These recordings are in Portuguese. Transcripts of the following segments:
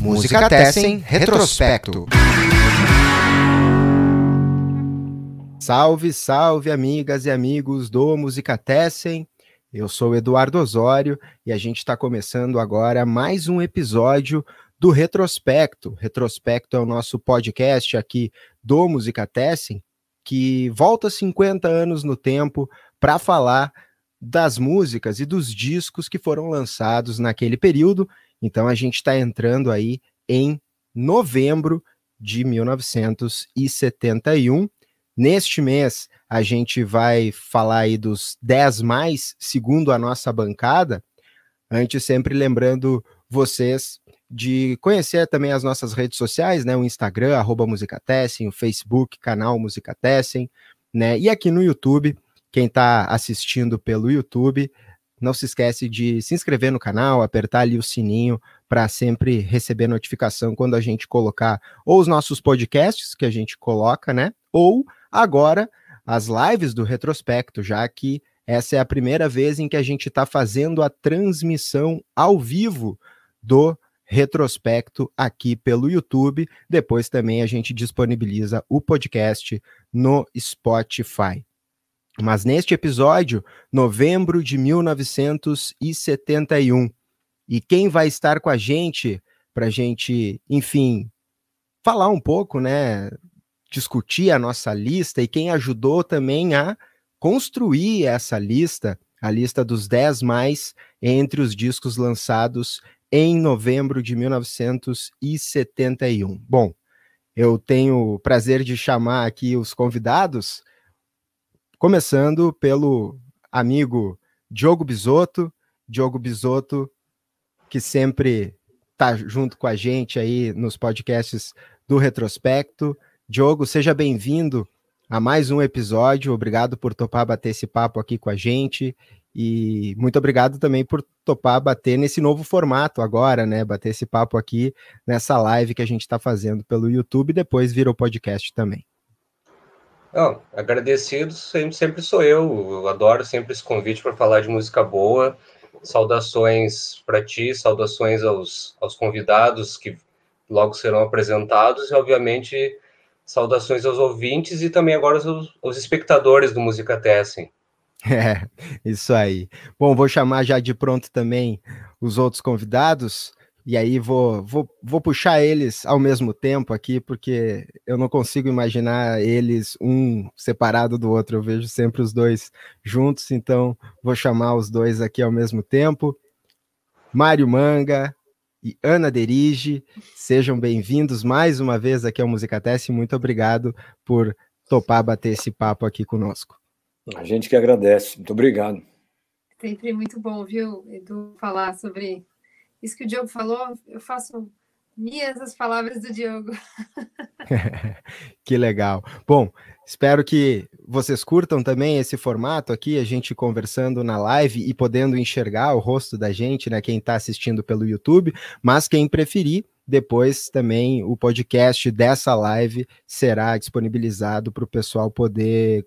Música Tessen Retrospecto. Salve, salve, amigas e amigos do Música Tessen. Eu sou Eduardo Osório e a gente está começando agora mais um episódio do Retrospecto. Retrospecto é o nosso podcast aqui do Música Tessen, que volta 50 anos no tempo para falar das músicas e dos discos que foram lançados naquele período então a gente está entrando aí em novembro de 1971. Neste mês, a gente vai falar aí dos 10 mais, segundo a nossa bancada. Antes, sempre lembrando vocês de conhecer também as nossas redes sociais, né? O Instagram, arroba Musicatessem, o Facebook, canal Musicatessem, né? E aqui no YouTube, quem está assistindo pelo YouTube, não se esquece de se inscrever no canal, apertar ali o sininho para sempre receber notificação quando a gente colocar ou os nossos podcasts que a gente coloca, né? Ou agora as lives do retrospecto, já que essa é a primeira vez em que a gente está fazendo a transmissão ao vivo do retrospecto aqui pelo YouTube. Depois também a gente disponibiliza o podcast no Spotify. Mas neste episódio, novembro de 1971, e quem vai estar com a gente para a gente, enfim, falar um pouco, né? Discutir a nossa lista e quem ajudou também a construir essa lista, a lista dos 10 mais entre os discos lançados em novembro de 1971. Bom, eu tenho o prazer de chamar aqui os convidados Começando pelo amigo Diogo Bisotto, Diogo Bisotto, que sempre está junto com a gente aí nos podcasts do Retrospecto. Diogo, seja bem-vindo a mais um episódio. Obrigado por topar bater esse papo aqui com a gente. E muito obrigado também por topar bater nesse novo formato agora, né? Bater esse papo aqui nessa live que a gente está fazendo pelo YouTube depois vira o podcast também. Não, agradecido sempre, sempre sou eu. Eu adoro sempre esse convite para falar de música boa. Saudações para ti, saudações aos, aos convidados que logo serão apresentados e, obviamente, saudações aos ouvintes e também agora aos, aos espectadores do Música Tessen. É, isso aí. Bom, vou chamar já de pronto também os outros convidados. E aí vou, vou, vou puxar eles ao mesmo tempo aqui, porque eu não consigo imaginar eles um separado do outro. Eu vejo sempre os dois juntos, então vou chamar os dois aqui ao mesmo tempo. Mário Manga e Ana Derige, sejam bem-vindos mais uma vez aqui ao Musicatesse. Muito obrigado por topar bater esse papo aqui conosco. A gente que agradece. Muito obrigado. Sempre muito bom, viu, Edu, falar sobre isso que o Diogo falou, eu faço minhas as palavras do Diogo. que legal. Bom, espero que vocês curtam também esse formato aqui, a gente conversando na live e podendo enxergar o rosto da gente, né? Quem está assistindo pelo YouTube, mas quem preferir, depois também o podcast dessa live será disponibilizado para o pessoal poder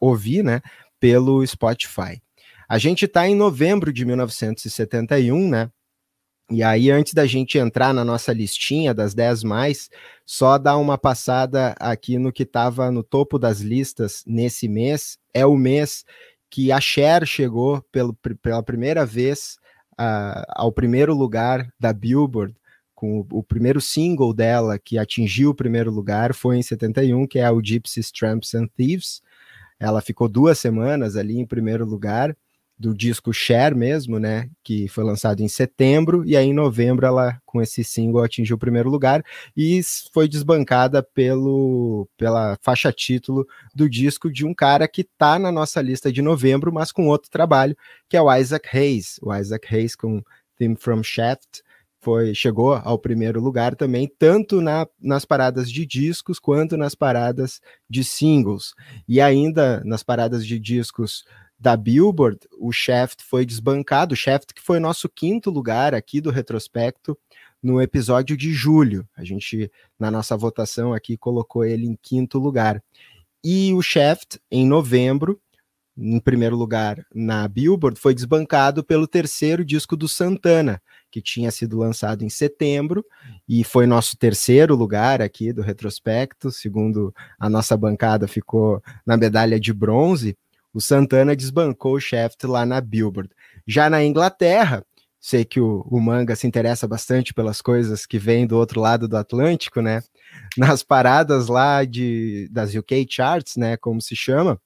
ouvir, né? Pelo Spotify. A gente está em novembro de 1971, né? E aí, antes da gente entrar na nossa listinha das 10 mais, só dar uma passada aqui no que estava no topo das listas nesse mês. É o mês que a Cher chegou pelo, pela primeira vez uh, ao primeiro lugar da Billboard, com o, o, primeiro single dela que atingiu o primeiro lugar foi em 71, que é o Gypsies, Tramps and Thieves. Ela ficou duas semanas ali em primeiro lugar do disco Share mesmo, né, que foi lançado em setembro, e aí em novembro ela, com esse single, atingiu o primeiro lugar e foi desbancada pelo, pela faixa título do disco de um cara que tá na nossa lista de novembro, mas com outro trabalho, que é o Isaac Hayes. O Isaac Hayes com Theme from Shaft, foi chegou ao primeiro lugar também, tanto na, nas paradas de discos quanto nas paradas de singles. E ainda nas paradas de discos da Billboard, o Shaft foi desbancado, o Shaft que foi nosso quinto lugar aqui do retrospecto no episódio de julho. A gente, na nossa votação aqui, colocou ele em quinto lugar. E o Shaft, em novembro, em primeiro lugar na Billboard, foi desbancado pelo terceiro disco do Santana, que tinha sido lançado em setembro e foi nosso terceiro lugar aqui do retrospecto, segundo a nossa bancada ficou na medalha de bronze. O Santana desbancou o Shaft lá na Billboard. Já na Inglaterra, sei que o, o manga se interessa bastante pelas coisas que vêm do outro lado do Atlântico, né? Nas paradas lá de, das UK Charts, né? Como se chama,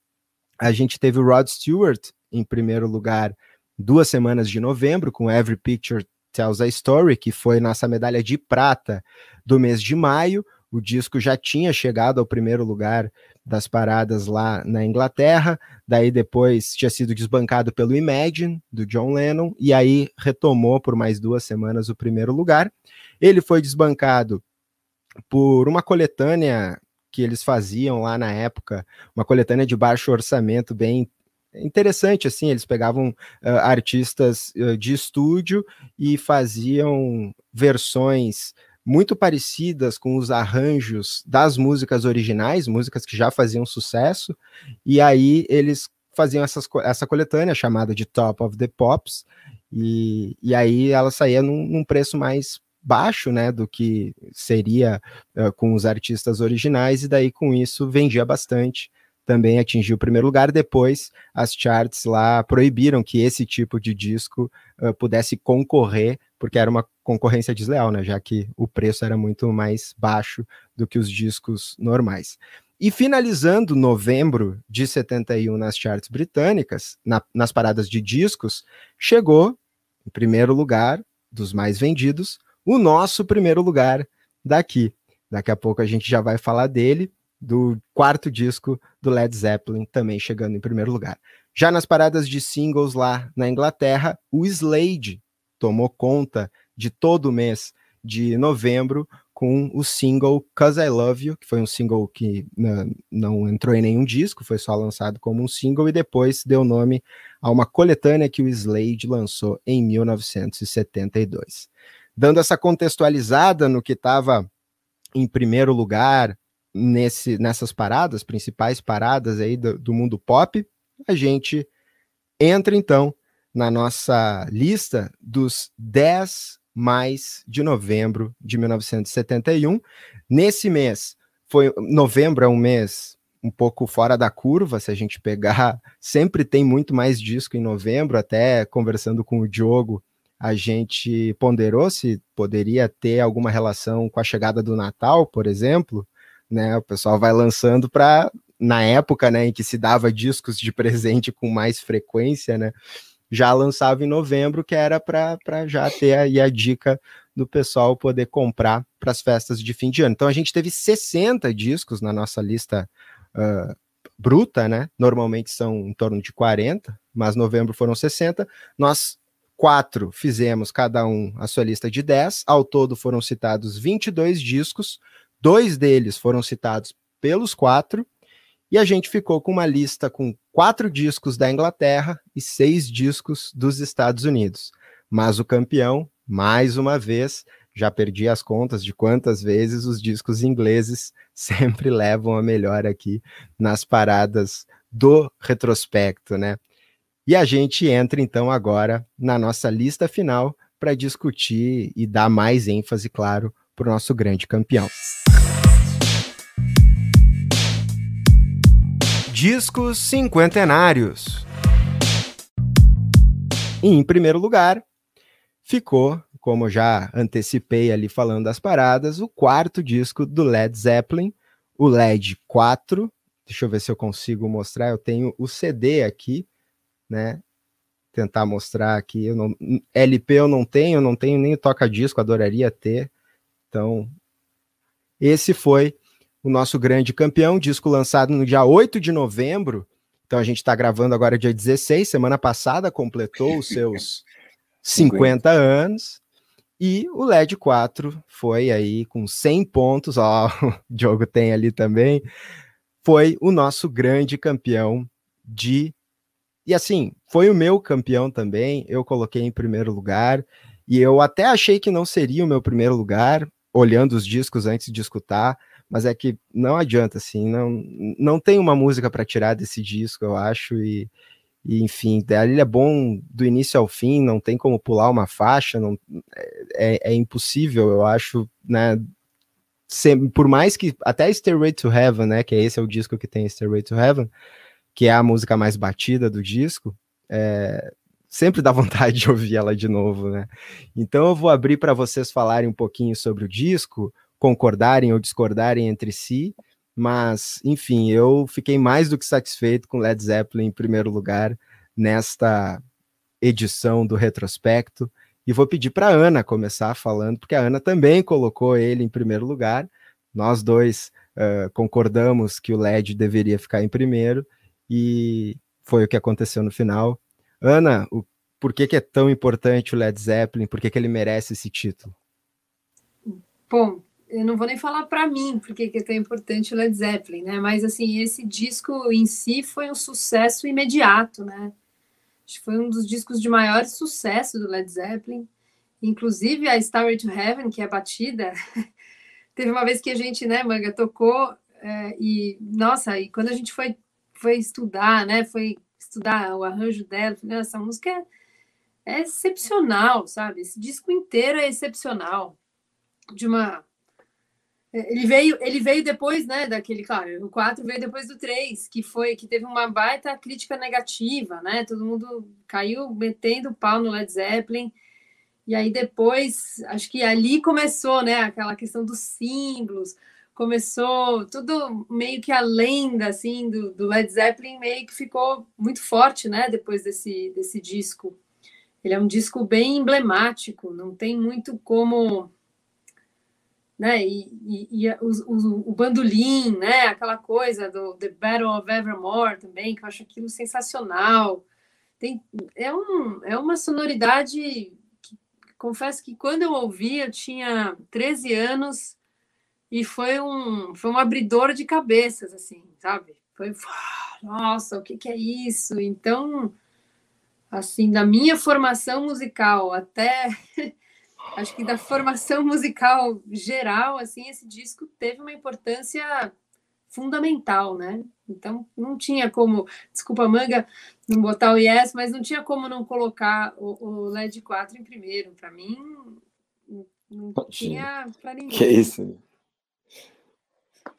a gente teve o Rod Stewart em primeiro lugar duas semanas de novembro, com Every Picture Tells a Story, que foi nossa medalha de prata do mês de maio. O disco já tinha chegado ao primeiro lugar das paradas lá na Inglaterra, daí depois tinha sido desbancado pelo Imagine, do John Lennon, e aí retomou por mais duas semanas o primeiro lugar. Ele foi desbancado por uma coletânea que eles faziam lá na época, uma coletânea de baixo orçamento bem interessante assim, eles pegavam uh, artistas uh, de estúdio e faziam versões muito parecidas com os arranjos das músicas originais, músicas que já faziam sucesso, e aí eles faziam essas, essa coletânea chamada de Top of the Pops, e, e aí ela saía num, num preço mais baixo, né, do que seria uh, com os artistas originais, e daí com isso vendia bastante, também atingiu o primeiro lugar. Depois, as charts lá proibiram que esse tipo de disco uh, pudesse concorrer, porque era uma concorrência desleal, né? Já que o preço era muito mais baixo do que os discos normais. E finalizando novembro de 71 nas charts britânicas, na, nas paradas de discos, chegou em primeiro lugar dos mais vendidos, o nosso primeiro lugar daqui. Daqui a pouco a gente já vai falar dele, do quarto disco do Led Zeppelin, também chegando em primeiro lugar. Já nas paradas de singles lá na Inglaterra, o Slade tomou conta de todo o mês de novembro com o single Cause I Love You, que foi um single que não, não entrou em nenhum disco, foi só lançado como um single e depois deu nome a uma coletânea que o Slade lançou em 1972. Dando essa contextualizada no que estava em primeiro lugar nesse, nessas paradas, principais paradas aí do, do mundo pop, a gente entra então na nossa lista dos 10 mais de novembro de 1971. Nesse mês, foi novembro é um mês um pouco fora da curva, se a gente pegar, sempre tem muito mais disco em novembro, até conversando com o Diogo, a gente ponderou se poderia ter alguma relação com a chegada do Natal, por exemplo, né? O pessoal vai lançando para na época, né, em que se dava discos de presente com mais frequência, né? Já lançava em novembro, que era para já ter aí a dica do pessoal poder comprar para as festas de fim de ano. Então a gente teve 60 discos na nossa lista uh, bruta, né? Normalmente são em torno de 40, mas novembro foram 60. Nós quatro fizemos cada um a sua lista de 10. Ao todo foram citados 22 discos. Dois deles foram citados pelos quatro, e a gente ficou com uma lista com quatro discos da Inglaterra e seis discos dos Estados Unidos. Mas o campeão, mais uma vez, já perdi as contas de quantas vezes os discos ingleses sempre levam a melhor aqui nas paradas do retrospecto, né? E a gente entra então agora na nossa lista final para discutir e dar mais ênfase, claro, para o nosso grande campeão. Discos cinquentenários. E, em primeiro lugar, ficou, como já antecipei ali falando das paradas, o quarto disco do Led Zeppelin, o LED 4. Deixa eu ver se eu consigo mostrar. Eu tenho o CD aqui, né? Tentar mostrar aqui. Eu não, LP eu não tenho, não tenho nem toca-disco, adoraria ter. Então, esse foi o nosso grande campeão, disco lançado no dia 8 de novembro. Então a gente está gravando agora dia 16, semana passada completou os seus 50 anos. E o LED 4 foi aí com 100 pontos, ó, o Diogo tem ali também, foi o nosso grande campeão de. E assim, foi o meu campeão também, eu coloquei em primeiro lugar, e eu até achei que não seria o meu primeiro lugar, olhando os discos antes de escutar, mas é que não adianta, assim, não, não tem uma música para tirar desse disco, eu acho, e, E, enfim, ele é bom do início ao fim, não tem como pular uma faixa, não, é, é impossível, eu acho, né? Por mais que até Stairway to Heaven, né? Que esse é o disco que tem Stairway to Heaven, que é a música mais batida do disco, é, sempre dá vontade de ouvir ela de novo, né? Então eu vou abrir para vocês falarem um pouquinho sobre o disco, concordarem ou discordarem entre si, mas enfim, eu fiquei mais do que satisfeito com Led Zeppelin em primeiro lugar nesta edição do retrospecto. E vou pedir para Ana começar falando, porque a Ana também colocou ele em primeiro lugar. Nós dois uh, concordamos que o LED deveria ficar em primeiro, e foi o que aconteceu no final. Ana, o, por que, que é tão importante o Led Zeppelin? Por que, que ele merece esse título? Bom, eu não vou nem falar para mim porque que é tão importante o Led Zeppelin, né? Mas assim, esse disco em si foi um sucesso imediato, né? Acho que foi um dos discos de maior sucesso do Led Zeppelin. Inclusive a Starway to Heaven, que é batida, teve uma vez que a gente, né, Manga, tocou é, e, nossa, e quando a gente foi, foi estudar, né, foi estudar o arranjo dela, essa música é, é excepcional, sabe? Esse disco inteiro é excepcional. De uma ele veio, ele veio depois, né, daquele, claro, o 4 veio depois do 3, que foi que teve uma baita crítica negativa, né? Todo mundo caiu metendo pau no Led Zeppelin. E aí depois, acho que ali começou, né, aquela questão dos símbolos, começou tudo meio que a lenda assim do, do Led Zeppelin meio que ficou muito forte, né, depois desse desse disco. Ele é um disco bem emblemático, não tem muito como né? E, e, e o, bandolim, né? Aquela coisa do The Battle of Evermore também, que eu acho aquilo sensacional. Tem, é, um, é uma sonoridade que, confesso que quando eu ouvi, eu tinha 13 anos e foi um, foi um abridor de cabeças, assim, sabe? Foi, nossa, o que, que é isso? Então, assim, da minha formação musical até acho que da formação musical geral, assim, esse disco teve uma importância fundamental, né? Então não tinha como, desculpa manga, não botar o Yes, mas não tinha como não colocar o, o LED 4 em primeiro. Para mim, não tinha para ninguém. Que isso?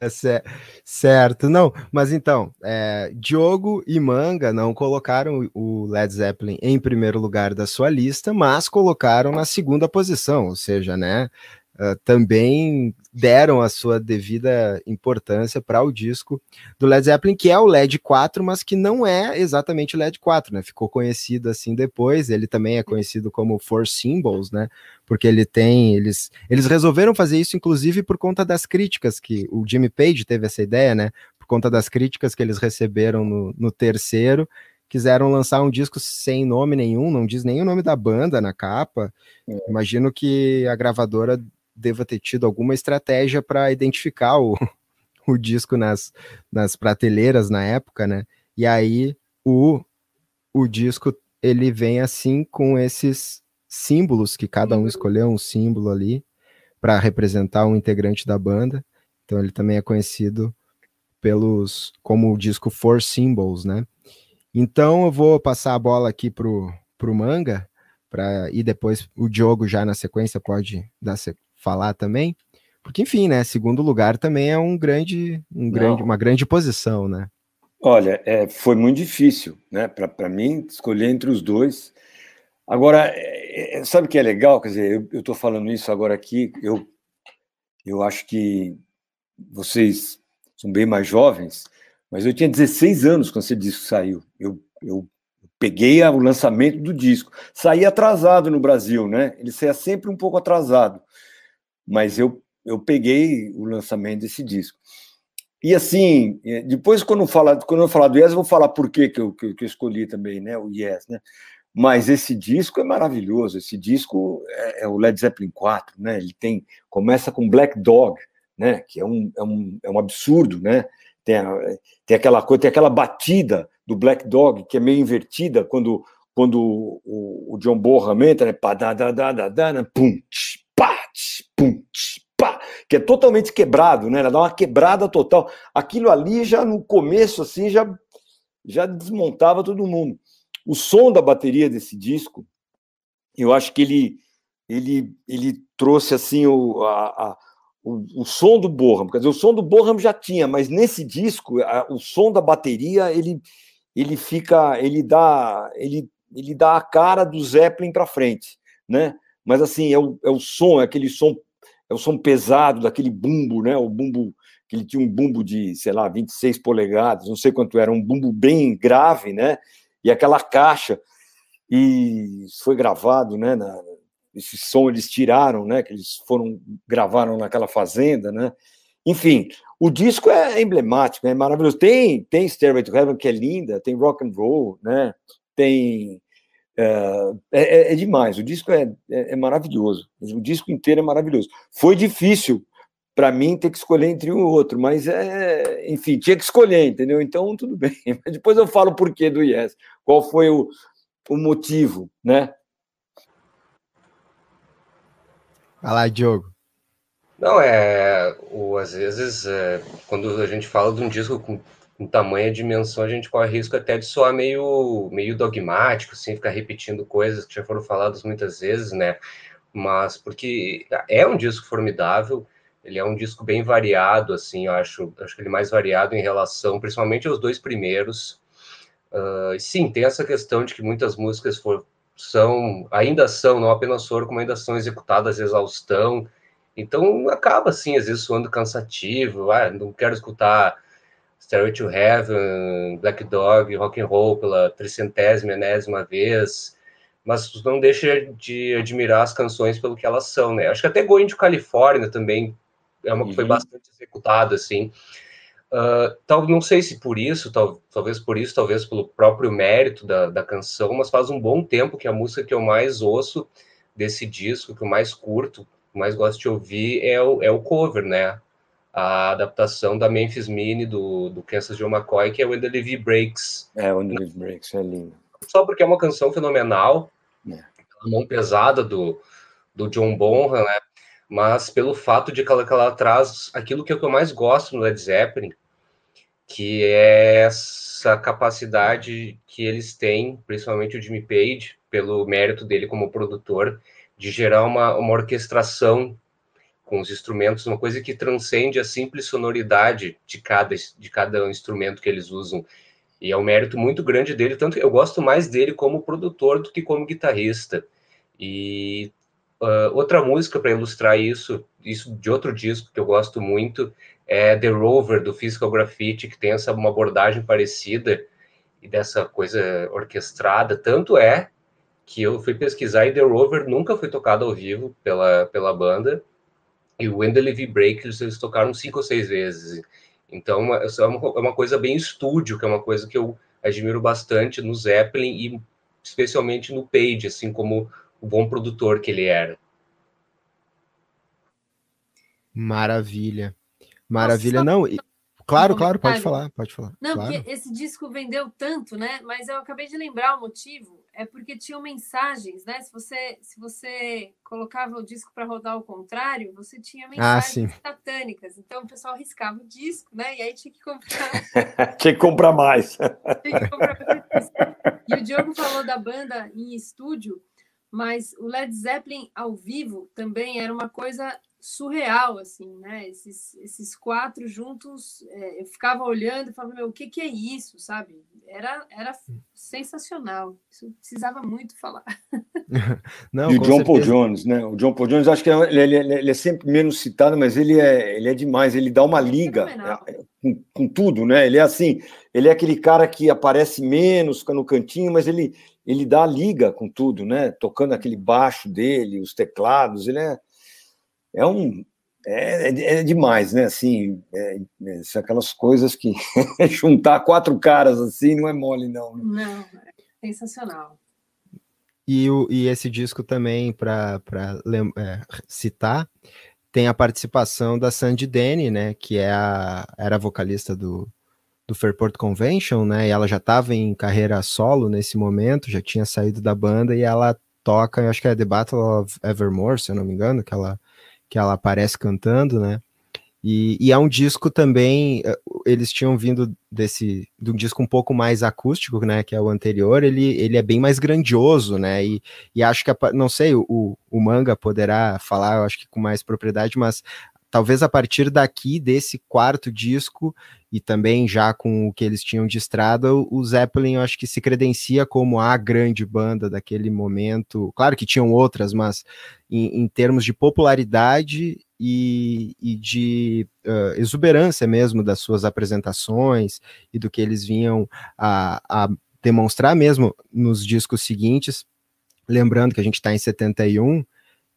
É certo, não, mas então, é, Diogo e Manga não colocaram o Led Zeppelin em primeiro lugar da sua lista, mas colocaram na segunda posição, ou seja, né, Uh, também deram a sua devida importância para o disco do Led Zeppelin, que é o LED 4, mas que não é exatamente o LED 4, né? Ficou conhecido assim depois. Ele também é conhecido como Four Symbols, né? Porque ele tem, eles, eles resolveram fazer isso, inclusive por conta das críticas que o Jimmy Page teve essa ideia, né? Por conta das críticas que eles receberam no, no terceiro quiseram lançar um disco sem nome nenhum, não diz nem o nome da banda na capa. É. Imagino que a gravadora deva ter tido alguma estratégia para identificar o, o disco nas, nas prateleiras na época, né? E aí o, o disco ele vem assim com esses símbolos que cada um uhum. escolheu um símbolo ali para representar um integrante da banda. Então ele também é conhecido pelos como o disco Four Symbols, né? Então eu vou passar a bola aqui pro pro Manga para e depois o Diogo já na sequência pode dar falar também, porque enfim, né, segundo lugar também é um grande, um grande uma grande posição, né? Olha, é, foi muito difícil, né, para mim escolher entre os dois. Agora, é, é, sabe o que é legal? Quer dizer, eu estou falando isso agora aqui, eu, eu acho que vocês são bem mais jovens, mas eu tinha 16 anos quando esse disco saiu. Eu, eu peguei o lançamento do disco. Saí atrasado no Brasil, né? Ele saía sempre um pouco atrasado mas eu, eu peguei o lançamento desse disco. E assim, é, depois quando, fala, quando eu falar do Yes, eu vou falar por que, que, eu, que eu escolhi também, né? O Yes, né? Mas esse disco é maravilhoso. Esse disco é, é, o Led Zeppelin 4, né? Ele tem começa com Black Dog, né? Que é um, é um, é um absurdo, né? Tem, tem aquela coisa, tem aquela batida do Black Dog que é meio invertida quando quando o, o John Bonham entra, né? Da, pum, tch, pum, pá, que é totalmente quebrado, né? Ela dá uma quebrada total. Aquilo ali já no começo assim já já desmontava todo mundo. o som da bateria desse disco, eu acho que ele ele, ele trouxe assim o, a, a, o, o, som do Boham. Quer dizer, o som do Boham já tinha, mas nesse disco, a, o som da bateria ele, ele fica, ele dá, ele, ele dá a cara do Zeppelin para frente, né? Mas assim é o, é o som, é aquele som, é o som pesado daquele bumbo, né? O bumbo que ele tinha um bumbo de, sei lá, 26 polegadas, não sei quanto era, um bumbo bem grave, né? E aquela caixa e foi gravado, né? Na, esse som eles tiraram, né? Que eles foram gravaram naquela fazenda, né? Enfim, o disco é emblemático, é maravilhoso. Tem tem Stairway to Heaven que é linda, tem rock and roll, né? Tem é, é, é demais. O disco é, é, é, maravilhoso. O disco inteiro é maravilhoso. Foi difícil para mim ter que escolher entre um e outro, mas é, enfim, tinha que escolher, entendeu? Então tudo bem. Mas depois eu falo o porquê do Yes. Qual foi o, o motivo, né? Vai lá, Diogo. Não, é. O, às vezes, é, quando a gente fala de um disco com, com tamanha dimensão, a gente corre risco até de soar meio, meio dogmático, assim, ficar repetindo coisas que já foram faladas muitas vezes, né? Mas porque é um disco formidável, ele é um disco bem variado, assim, eu acho, acho que ele é mais variado em relação, principalmente aos dois primeiros. Uh, sim, tem essa questão de que muitas músicas for, são, ainda são, não apenas foram, como ainda são executadas exaustão. Então acaba assim, às vezes soando cansativo, ah, não quero escutar Stairway to Heaven, Black Dog, Rock and Roll pela tricentésima, enésima vez, mas não deixa de admirar as canções pelo que elas são, né? Acho que até Going to California também é uma que foi uhum. bastante executada, assim. Uh, tal, não sei se por isso, tal, talvez por isso, talvez pelo próprio mérito da, da canção, mas faz um bom tempo que a música que eu mais ouço desse disco, que eu mais curto, mais gosto de ouvir, é o, é o cover, né? A adaptação da Memphis Mini do, do Kansas Joe McCoy, que é When the Levy Breaks. É, When the Levy Breaks, é lindo. Só porque é uma canção fenomenal, é. a mão pesada do, do John Bonham, né? mas pelo fato de que ela, que ela traz aquilo que, é que eu mais gosto no Led Zeppelin, que é essa capacidade que eles têm, principalmente o Jimmy Page, pelo mérito dele como produtor, de gerar uma, uma orquestração com os instrumentos, uma coisa que transcende a simples sonoridade de cada, de cada instrumento que eles usam. E é um mérito muito grande dele, tanto que eu gosto mais dele como produtor do que como guitarrista. E Uh, outra música para ilustrar isso, isso de outro disco que eu gosto muito, é The Rover, do Physical Graffiti, que tem essa uma abordagem parecida e dessa coisa orquestrada. Tanto é que eu fui pesquisar e The Rover nunca foi tocado ao vivo pela, pela banda, e o the Levy Break eles tocaram cinco ou seis vezes. Então, é, é uma, é uma coisa bem estúdio, que é uma coisa que eu admiro bastante no Zeppelin e especialmente no Page, assim como o bom produtor que ele era. Maravilha. Maravilha. Nossa, não, e... claro, claro, pode falar, pode falar. Não, claro. porque esse disco vendeu tanto, né? Mas eu acabei de lembrar o motivo. É porque tinham mensagens, né? Se você, se você colocava o disco para rodar ao contrário, você tinha ah, mensagens ah, satânicas. Então o pessoal riscava o disco, né? E aí tinha que comprar. tinha que comprar mais. tinha que comprar mais. E o Diogo falou da banda em estúdio mas o Led Zeppelin ao vivo também era uma coisa surreal, assim, né? Esses, esses quatro juntos, é, eu ficava olhando e falava, meu, o que, que é isso, sabe? Era, era sensacional. Isso precisava muito falar. Não, e o John certeza. Paul Jones, né? O John Paul Jones, acho que ele, ele, ele, é sempre menos citado, mas ele é, ele é demais. Ele dá uma liga é, com, com tudo, né? Ele é assim, ele é aquele cara que aparece menos, fica no cantinho, mas ele ele dá a liga com tudo, né? Tocando aquele baixo dele, os teclados, ele é, é um é, é, é demais, né? Assim, é, é, aquelas coisas que juntar quatro caras assim não é mole, não. Né? Não, é sensacional. E, o, e esse disco também, para é, citar, tem a participação da Sandy Denny, né? Que é a, era a vocalista do, do Fairport Convention, né? E ela já estava em carreira solo nesse momento, já tinha saído da banda e ela toca, acho que é The Battle of Evermore, se eu não me engano, que ela, que ela aparece cantando, né? E, e, é um disco também, eh, eles tinham vindo desse, de um disco um pouco mais acústico, né, que é o anterior, ele, ele é bem mais grandioso, né, e, e acho que, não sei, o, o Manga poderá falar, eu acho que com mais propriedade, mas talvez a partir daqui, desse quarto disco, e também já com o que eles tinham de estrada, o Zeppelin eu acho que se credencia como a grande banda daquele momento. Claro que tinham outras, mas em, em termos de popularidade e, e de uh, exuberância mesmo das suas apresentações e do que eles vinham a, a demonstrar mesmo nos discos seguintes. Lembrando que a gente está em 71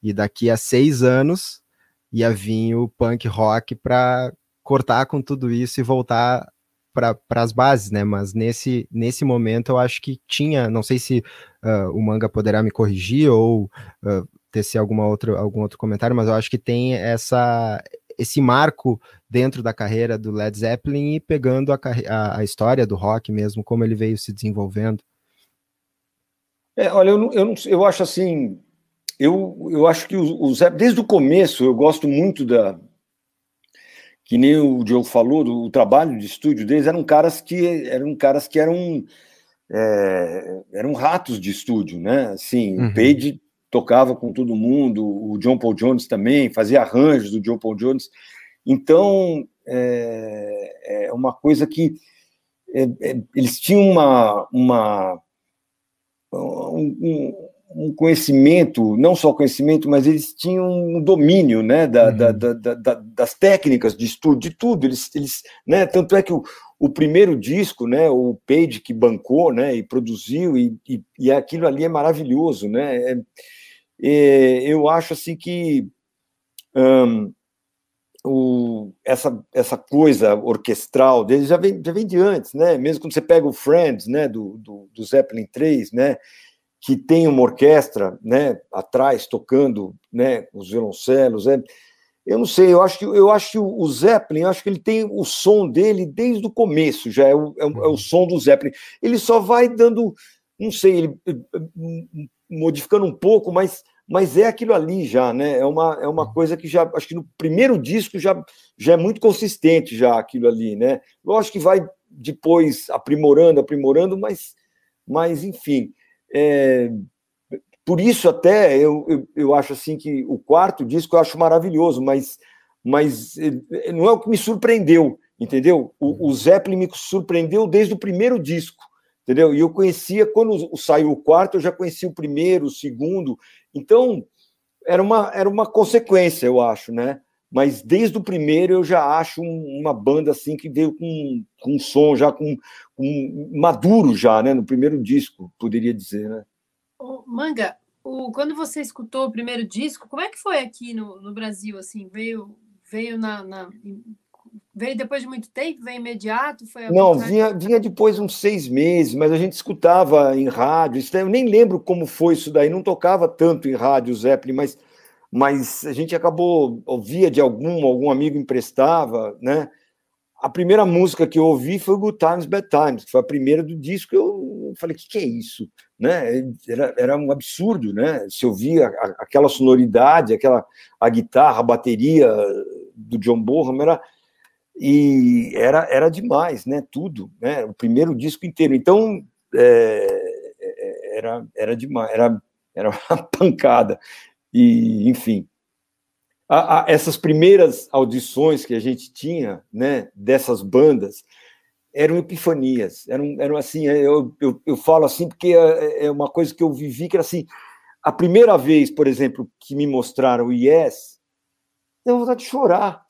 e daqui a seis anos ia vir o punk rock para cortar com tudo isso e voltar para as bases, né? Mas nesse, nesse momento eu acho que tinha, não sei se uh, o manga poderá me corrigir ou uh, ter alguma outra, algum outro comentário, mas eu acho que tem essa esse marco dentro da carreira do Led Zeppelin e pegando a, a, a história do rock mesmo, como ele veio se desenvolvendo. É, olha, eu, eu, eu acho assim, eu, eu acho que o, o Zé, desde o começo, eu gosto muito da. Que nem o Diogo falou, do trabalho de estúdio deles, eram caras que eram caras que eram, é, eram ratos de estúdio, né? Assim, uhum. o Page tocava com todo mundo, o John Paul Jones também, fazia arranjos do John Paul Jones. Então, é, é uma coisa que é, é eles tinham uma, uma um, um conhecimento, não só conhecimento, mas eles tinham um domínio né, da, uhum. da, da, da, das técnicas de estudo, de tudo. Eles, eles, né, tanto é que o, o primeiro disco, né, o Page que bancou né, e produziu, e, e, e aquilo ali é maravilhoso. Né, é, é, eu acho assim que um, o, essa, essa coisa orquestral deles já vem, já vem de antes, né? mesmo quando você pega o Friends né, do, do, do Zeppelin 3, né? Que tem uma orquestra, né, atrás tocando, né, os violoncelos, é, eu não sei, eu acho que eu acho que o Zeppelin, acho que ele tem o som dele desde o começo, já é o, é o, é o uhum. som do Zeppelin. Ele só vai dando, não sei, ele modificando um pouco, mas mas é aquilo ali já, né? É uma, é uma uhum. coisa que já, acho que no primeiro disco já, já é muito consistente já aquilo ali, né? Lógico que vai depois aprimorando, aprimorando, mas, mas enfim. É, por isso até eu, eu, eu, acho assim que o quarto disco eu acho maravilhoso, mas, mas é, não é o que me surpreendeu, entendeu? O, o Zeppelin me surpreendeu desde o primeiro disco, entendeu? E eu conhecia, quando saiu o quarto, eu já conhecia o primeiro, o segundo, então era uma, era uma consequência, eu acho, né? Mas desde o primeiro eu já acho uma banda assim que veio com, com um som já com, com maduro já, né? No primeiro disco, poderia dizer, né? Manga, o, quando você escutou o primeiro disco, como é que foi aqui no, no Brasil? Assim, veio veio na, na veio depois de muito tempo, veio imediato? Foi Não, vinha, vinha depois uns seis meses, mas a gente escutava em rádio. Eu nem lembro como foi isso daí, não tocava tanto em rádio Zeppelin, mas mas a gente acabou, ouvia de algum, algum amigo emprestava, né? A primeira música que eu ouvi foi Good Times, Bad Times, que foi a primeira do disco. Eu falei, o que, que é isso? Né? Era, era um absurdo, né? Se ouvia aquela sonoridade, aquela a guitarra, a bateria do John Bonham, era, e era, era demais, né? Tudo, né? O primeiro disco inteiro. Então, é, é era, era demais, era, era uma pancada. E, enfim, a, a, essas primeiras audições que a gente tinha, né, dessas bandas, eram epifanias, eram, eram assim, é, eu, eu, eu falo assim porque é, é, uma coisa que eu vivi, que era assim, a primeira vez, por exemplo, que me mostraram o Yes, dá vontade de chorar,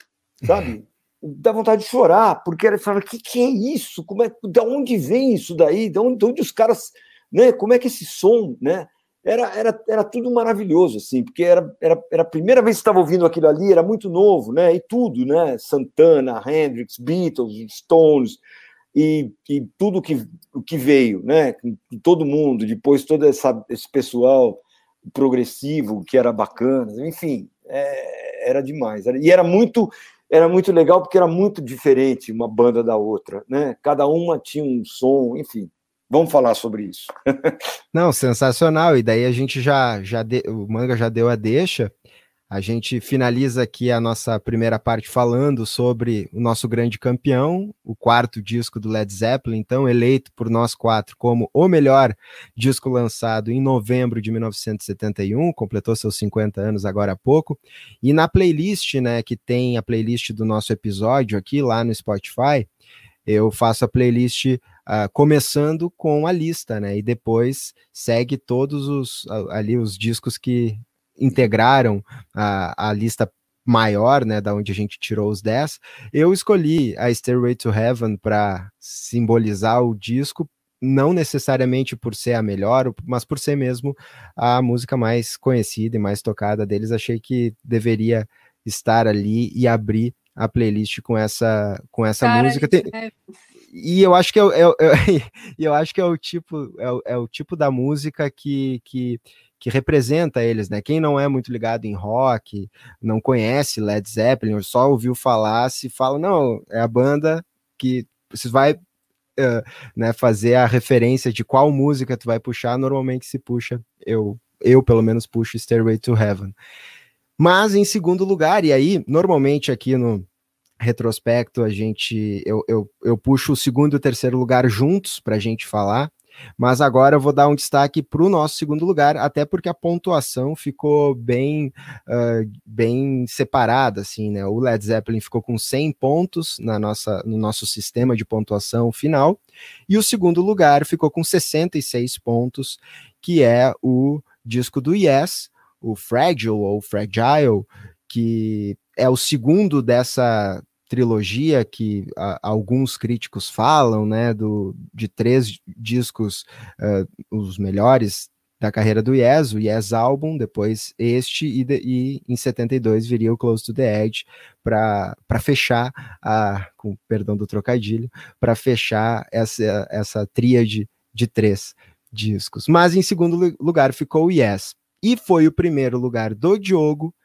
sabe? Dá vontade de chorar, porque era falava, o que, que é isso? Como é, da onde vem isso daí? De onde, de onde os caras, né? Como é que esse som, né? Era, era, era tudo maravilhoso, assim, porque era, era, era a primeira vez que estava ouvindo aquilo ali, era muito novo, né? E tudo, né? Santana, Hendrix, Beatles, Stones, e, e tudo que, o que veio, né? Todo mundo, depois todo essa, esse pessoal progressivo que era bacana, enfim, é, era demais. Era, e era muito era muito legal porque era muito diferente uma banda da outra, né? Cada uma tinha um som, enfim. Vamos falar sobre isso. Não, sensacional. E daí a gente já, já de... o manga já deu a deixa. A gente finaliza aqui a nossa primeira parte falando sobre o nosso grande campeão, o quarto disco do Led Zeppelin, então eleito por nós quatro como o melhor disco lançado em novembro de 1971, completou seus 50 anos agora há pouco. E na playlist, né, que tem a playlist do nosso episódio aqui lá no Spotify, eu faço a playlist uh, começando com a lista, né? E depois segue todos os ali os discos que integraram a, a lista maior, né, da onde a gente tirou os 10. Eu escolhi a Stairway to Heaven para simbolizar o disco, não necessariamente por ser a melhor, mas por ser mesmo a música mais conhecida e mais tocada deles. Achei que deveria estar ali e abrir a playlist com essa com essa Cara, música. Tem... É... E eu acho que é, é, é, eu acho que é o tipo é, é o tipo da música que, que que representa eles, né? Quem não é muito ligado em rock, não conhece Led Zeppelin, ou só ouviu falar, se fala, não, é a banda que você vai uh, né, fazer a referência de qual música tu vai puxar, normalmente se puxa, eu, eu pelo menos puxo Stairway to Heaven. Mas em segundo lugar, e aí, normalmente aqui no retrospecto, a gente eu, eu, eu puxo o segundo e o terceiro lugar juntos para a gente falar. Mas agora eu vou dar um destaque para o nosso segundo lugar, até porque a pontuação ficou bem, uh, bem separada, assim, né? O Led Zeppelin ficou com 100 pontos na nossa, no nosso sistema de pontuação final, e o segundo lugar ficou com 66 pontos, que é o disco do Yes, o Fragile ou Fragile, que é o segundo dessa trilogia que a, alguns críticos falam, né, do, de três discos, uh, os melhores da carreira do Yes, o Yes Album, depois este, e, de, e em 72 viria o Close to the Edge para fechar, a, com perdão do trocadilho, para fechar essa, essa tríade de três discos. Mas em segundo lugar ficou o Yes, e foi o primeiro lugar do Diogo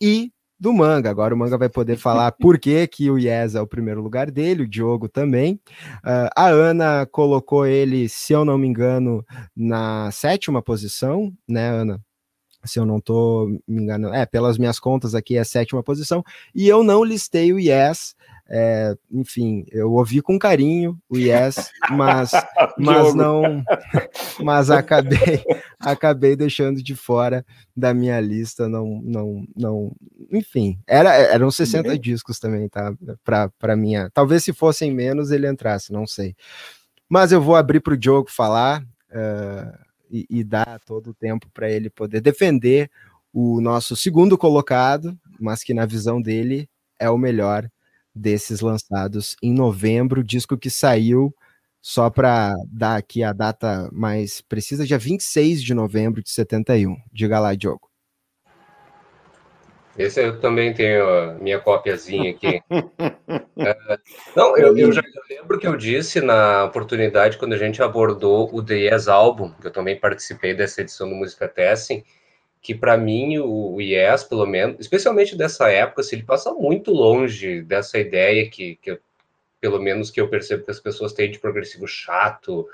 e do Manga. Agora o Manga vai poder falar por que, que o Yes é o primeiro lugar dele, o Diogo também. Uh, a Ana colocou ele, se eu não me engano, na sétima posição, né, Ana? Se eu não estou me enganando, é, pelas minhas contas aqui é a sétima posição, e eu não listei o Yes é, enfim, eu ouvi com carinho o Yes, mas, mas não, mas acabei, acabei deixando de fora da minha lista, não, não, não, enfim, era, eram 60 uhum. discos também, tá, para minha, talvez se fossem menos ele entrasse, não sei, mas eu vou abrir para o Diogo falar uh, e, e dar todo o tempo para ele poder defender o nosso segundo colocado, mas que na visão dele é o melhor desses lançados em novembro, disco que saiu só para dar aqui a data mais precisa, dia 26 de novembro de 71. Diga lá, Diogo. Esse eu também tenho a minha copiazinha aqui. é, não, eu, eu já lembro que eu disse na oportunidade quando a gente abordou o The Yes Album, que eu também participei dessa edição do Música Testing, que para mim o, Yes, pelo menos, especialmente dessa época, se ele passa muito longe dessa ideia que, que pelo menos que eu percebo que as pessoas têm de progressivo chato,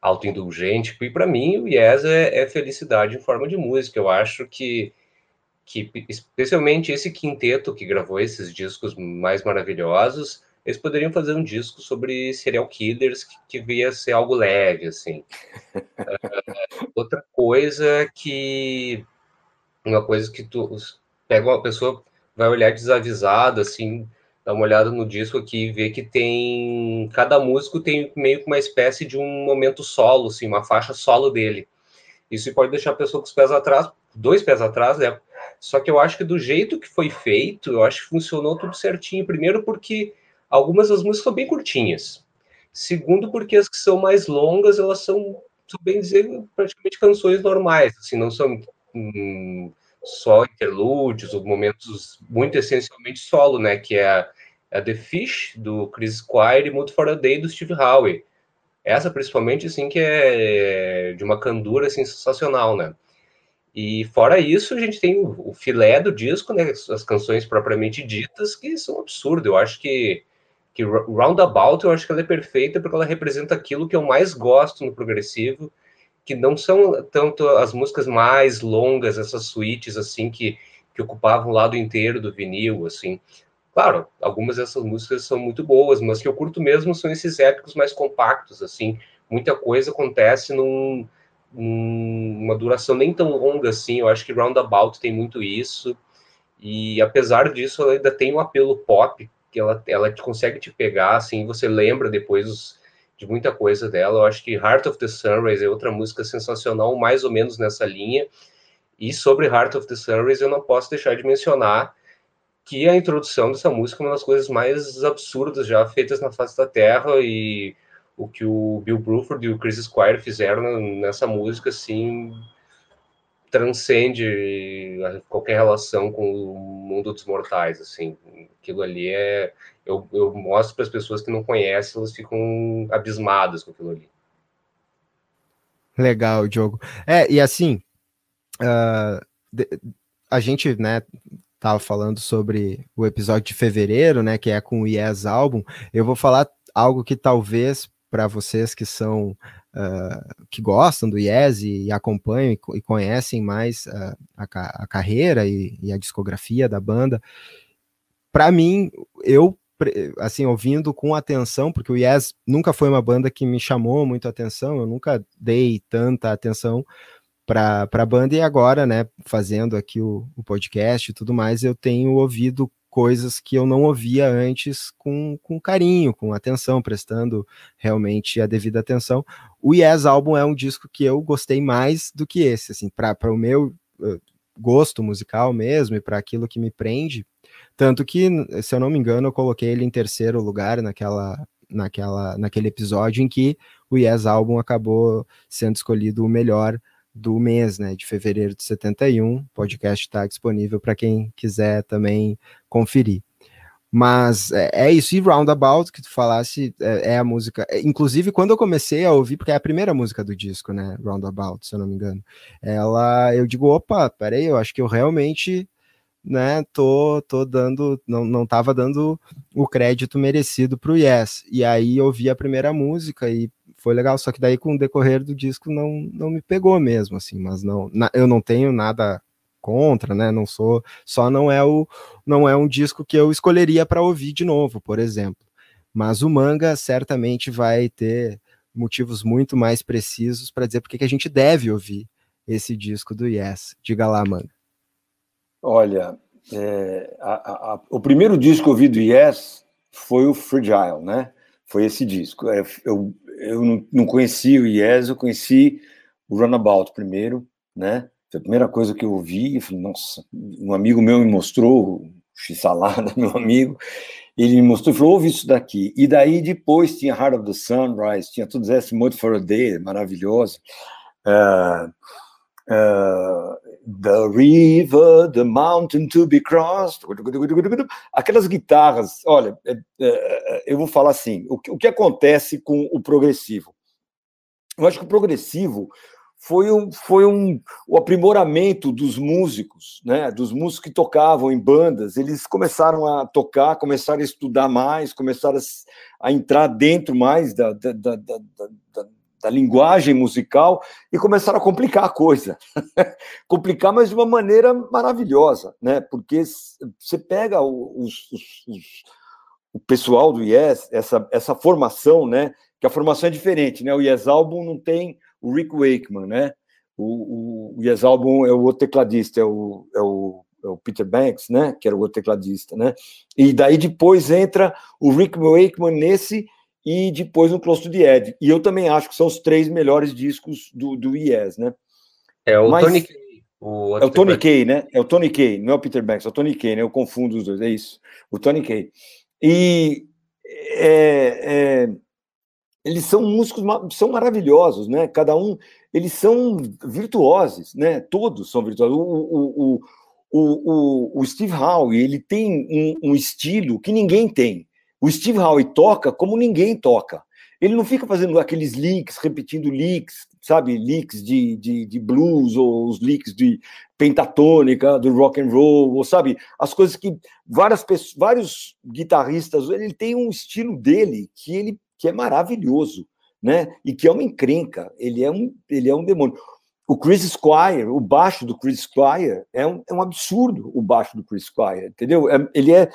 autoindulgente, e para mim o Yes é, é, felicidade em forma de música. Eu acho que, que especialmente esse quinteto que gravou esses discos mais maravilhosos, eles poderiam fazer um disco sobre serial killers que, que via ser algo leve, assim. uh, outra coisa que uma coisa que tu pega uma pessoa vai olhar desavisada assim dá uma olhada no disco aqui e vê que tem cada músico tem meio que uma espécie de um momento solo assim uma faixa solo dele isso pode deixar a pessoa com os pés atrás dois pés atrás né só que eu acho que do jeito que foi feito eu acho que funcionou tudo certinho primeiro porque algumas das músicas são bem curtinhas segundo porque as que são mais longas elas são, são bem dizer praticamente canções normais assim não são um, só interlúdios ou momentos muito essencialmente solo, né? Que é a, a The Fish, do Chris Squire, e Mood for a Day, do Steve Howe. Essa, principalmente, assim, que é de uma candura, assim, sensacional, né? E fora isso, a gente tem o, filé do disco, né? As canções propriamente ditas, que são absurdas. Eu acho que, que Roundabout, eu acho que ela é perfeita porque ela representa aquilo que eu mais gosto no progressivo, que não são tanto as músicas mais longas, essas suítes assim que, que ocupavam o lado inteiro do vinil, assim. Claro, algumas dessas músicas são muito boas, mas que eu curto mesmo são esses épicos mais compactos, assim. Muita coisa acontece num, numa duração nem tão longa assim. Eu acho que Roundabout tem muito isso. E apesar disso, ela ainda tem um apelo pop, que ela, ela consegue te pegar, assim, você lembra depois de muita coisa dela. Eu acho que Heart of the Sunrise é outra música sensacional, mais ou menos nessa linha. E sobre Heart of the Sunrise, eu não posso deixar de mencionar que a introdução dessa música é uma das coisas mais absurdas já feitas na face da Terra e o que o Bill Bruford e o Chris Squire fizeram nessa música, assim, transcende qualquer relação com o mundo dos mortais, assim. Aquilo ali é... Eu, eu mostro para as pessoas que não conhecem, elas ficam abismadas com aquilo ali. Legal, Diogo. É, e assim, uh, a gente, né, estava falando sobre o episódio de fevereiro, né, que é com o Yes Album, eu vou falar algo que talvez para vocês que são uh, que gostam do Yes e, acompanham e, e, conhecem mais uh, a, a, carreira e, e, a discografia da banda, para mim eu assim ouvindo com atenção, porque o Yes nunca foi uma banda que me chamou muito atenção, eu nunca dei tanta atenção para a banda e agora, né, fazendo aqui o, o, podcast e tudo mais, eu tenho ouvido coisas que eu não ouvia antes com, com carinho, com atenção, prestando realmente a devida atenção. O Yes Album é um disco que eu gostei mais do que esse, assim, para o meu gosto musical mesmo e para aquilo que me prende, tanto que, se eu não me engano, eu coloquei ele em terceiro lugar naquela naquela naquele episódio em que o Yes Album acabou sendo escolhido o melhor do mês, né, de fevereiro de 71. O podcast está disponível para quem quiser também conferir. Mas é, é, isso, e Roundabout, que tu falasse, é, é, a música. É, inclusive, quando eu comecei a ouvir, porque é a primeira música do disco, né? Roundabout, se eu não me engano. Ela, eu digo, opa, peraí, eu acho que eu realmente, né, tô, tô dando, não, não tava dando o crédito merecido pro Yes. E aí eu ouvi a primeira música e foi legal, só que daí com o decorrer do disco não, não me pegou mesmo, assim, mas não, na, eu não tenho nada contra, né? Não sou, só não é o não é um disco que eu escolheria para ouvir de novo, por exemplo. Mas o manga certamente vai ter motivos muito mais precisos para dizer porque que a gente deve ouvir esse disco do Yes. Diga lá, manga. Olha, é, a, a, o primeiro disco que eu ouvi do Yes foi o Fragile, né? Foi esse disco. É, eu, eu não, conheci o Yes, eu conheci o Runabout primeiro, né? Foi a primeira coisa que eu ouvi, eu falei, nossa, um amigo meu me mostrou, X-Salada, meu amigo, ele me mostrou falou, ouve isso daqui. E daí depois tinha Heart of the Sunrise, tinha tudo esse Mode for a Day, maravilhoso. Uh, uh, the river, the mountain to be crossed. Aquelas guitarras, olha, é, é, eu vou falar assim: o que, o que acontece com o progressivo? Eu acho que o progressivo foi um, foi um o aprimoramento dos músicos, né? Dos músicos que tocavam em bandas, eles começaram a tocar, começaram a estudar mais, começaram a, a entrar dentro mais da, da, da, da da linguagem musical e começaram a complicar a coisa. complicar, mas de uma maneira maravilhosa, né? Porque você pega os, os, os, o pessoal do Yes, essa, essa formação, né? Que a formação é diferente, né? O Yes Album não tem o Rick Wakeman, né? O, o, o Yes Album é o outro tecladista, é o, é o é o Peter Banks, né, que era o outro tecladista, né, e daí depois entra o Rick Wakeman nesse e depois no Close to the Edge. E eu também acho que são os três melhores discos do, do Yes, né? É o Mas, Tony Kay. O é o Tony Kay, né? É o Tony Kay, não é o Peter Banks, é o Tony Kay, né? Eu confundo os dois, é isso. O Tony Kay. E é, é, eles são músicos, são maravilhosos, né? Cada um, eles são virtuosos, né? Todos são virtuosos. O, o, o, o, o Steve Howe, ele tem um, um estilo que ninguém tem. O Steve Howe toca como ninguém toca. Ele não fica fazendo aqueles leaks, repetindo leaks, sabe, leaks de, de, de, blues ou os leaks de pentatônica, do rock and roll, ou sabe, as coisas que várias pessoas, vários guitarristas, ele tem um estilo dele que ele que é maravilhoso, né? E que é uma encrenca, ele é um ele é um demônio. o Chris Squire, o baixo do Chris Squire é um, é um absurdo o baixo do Chris Squire, entendeu? É, ele é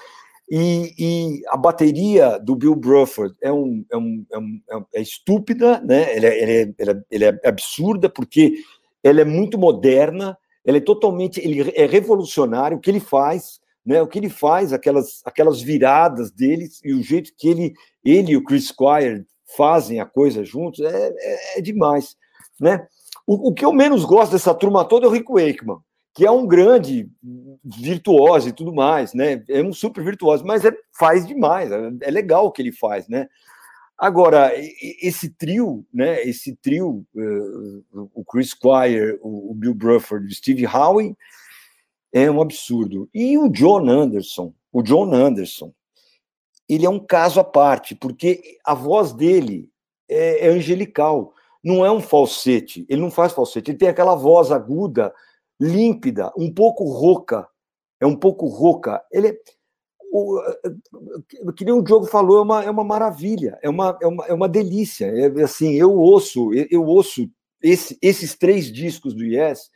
e, e, a bateria do Bill Bruford é, um, é, um, é, um, é estúpida, né? Ele é, ele, é, é, é absurda porque ela é muito moderna, ela é totalmente, ele é revolucionário. O que ele faz, né? O que ele faz, aquelas, aquelas viradas dele e o jeito que ele, ele e o Chris Squire fazem a coisa juntos é, é, é demais, né? O, o, que eu menos gosto dessa turma toda é o Rick Wakeman, que é um grande virtuoso e tudo mais, né? É um super virtuoso, mas é, faz demais, é, é legal o que ele faz, né? Agora, esse trio, né? Esse trio, uh, o Chris Squire, o, o Bill Bruford, o Steve Howe, é um absurdo. E o John Anderson, o John Anderson, ele é um caso à parte, porque a voz dele é, é angelical não é um falsete, ele não faz falsete, ele tem aquela voz aguda, límpida, um pouco rouca, é um pouco rouca. Ele é, o, que nem o Diogo falou, é uma, é uma maravilha, é uma, é uma, é uma delícia. É, assim, eu ouço, eu, eu ouço esse, esses três discos do Yes,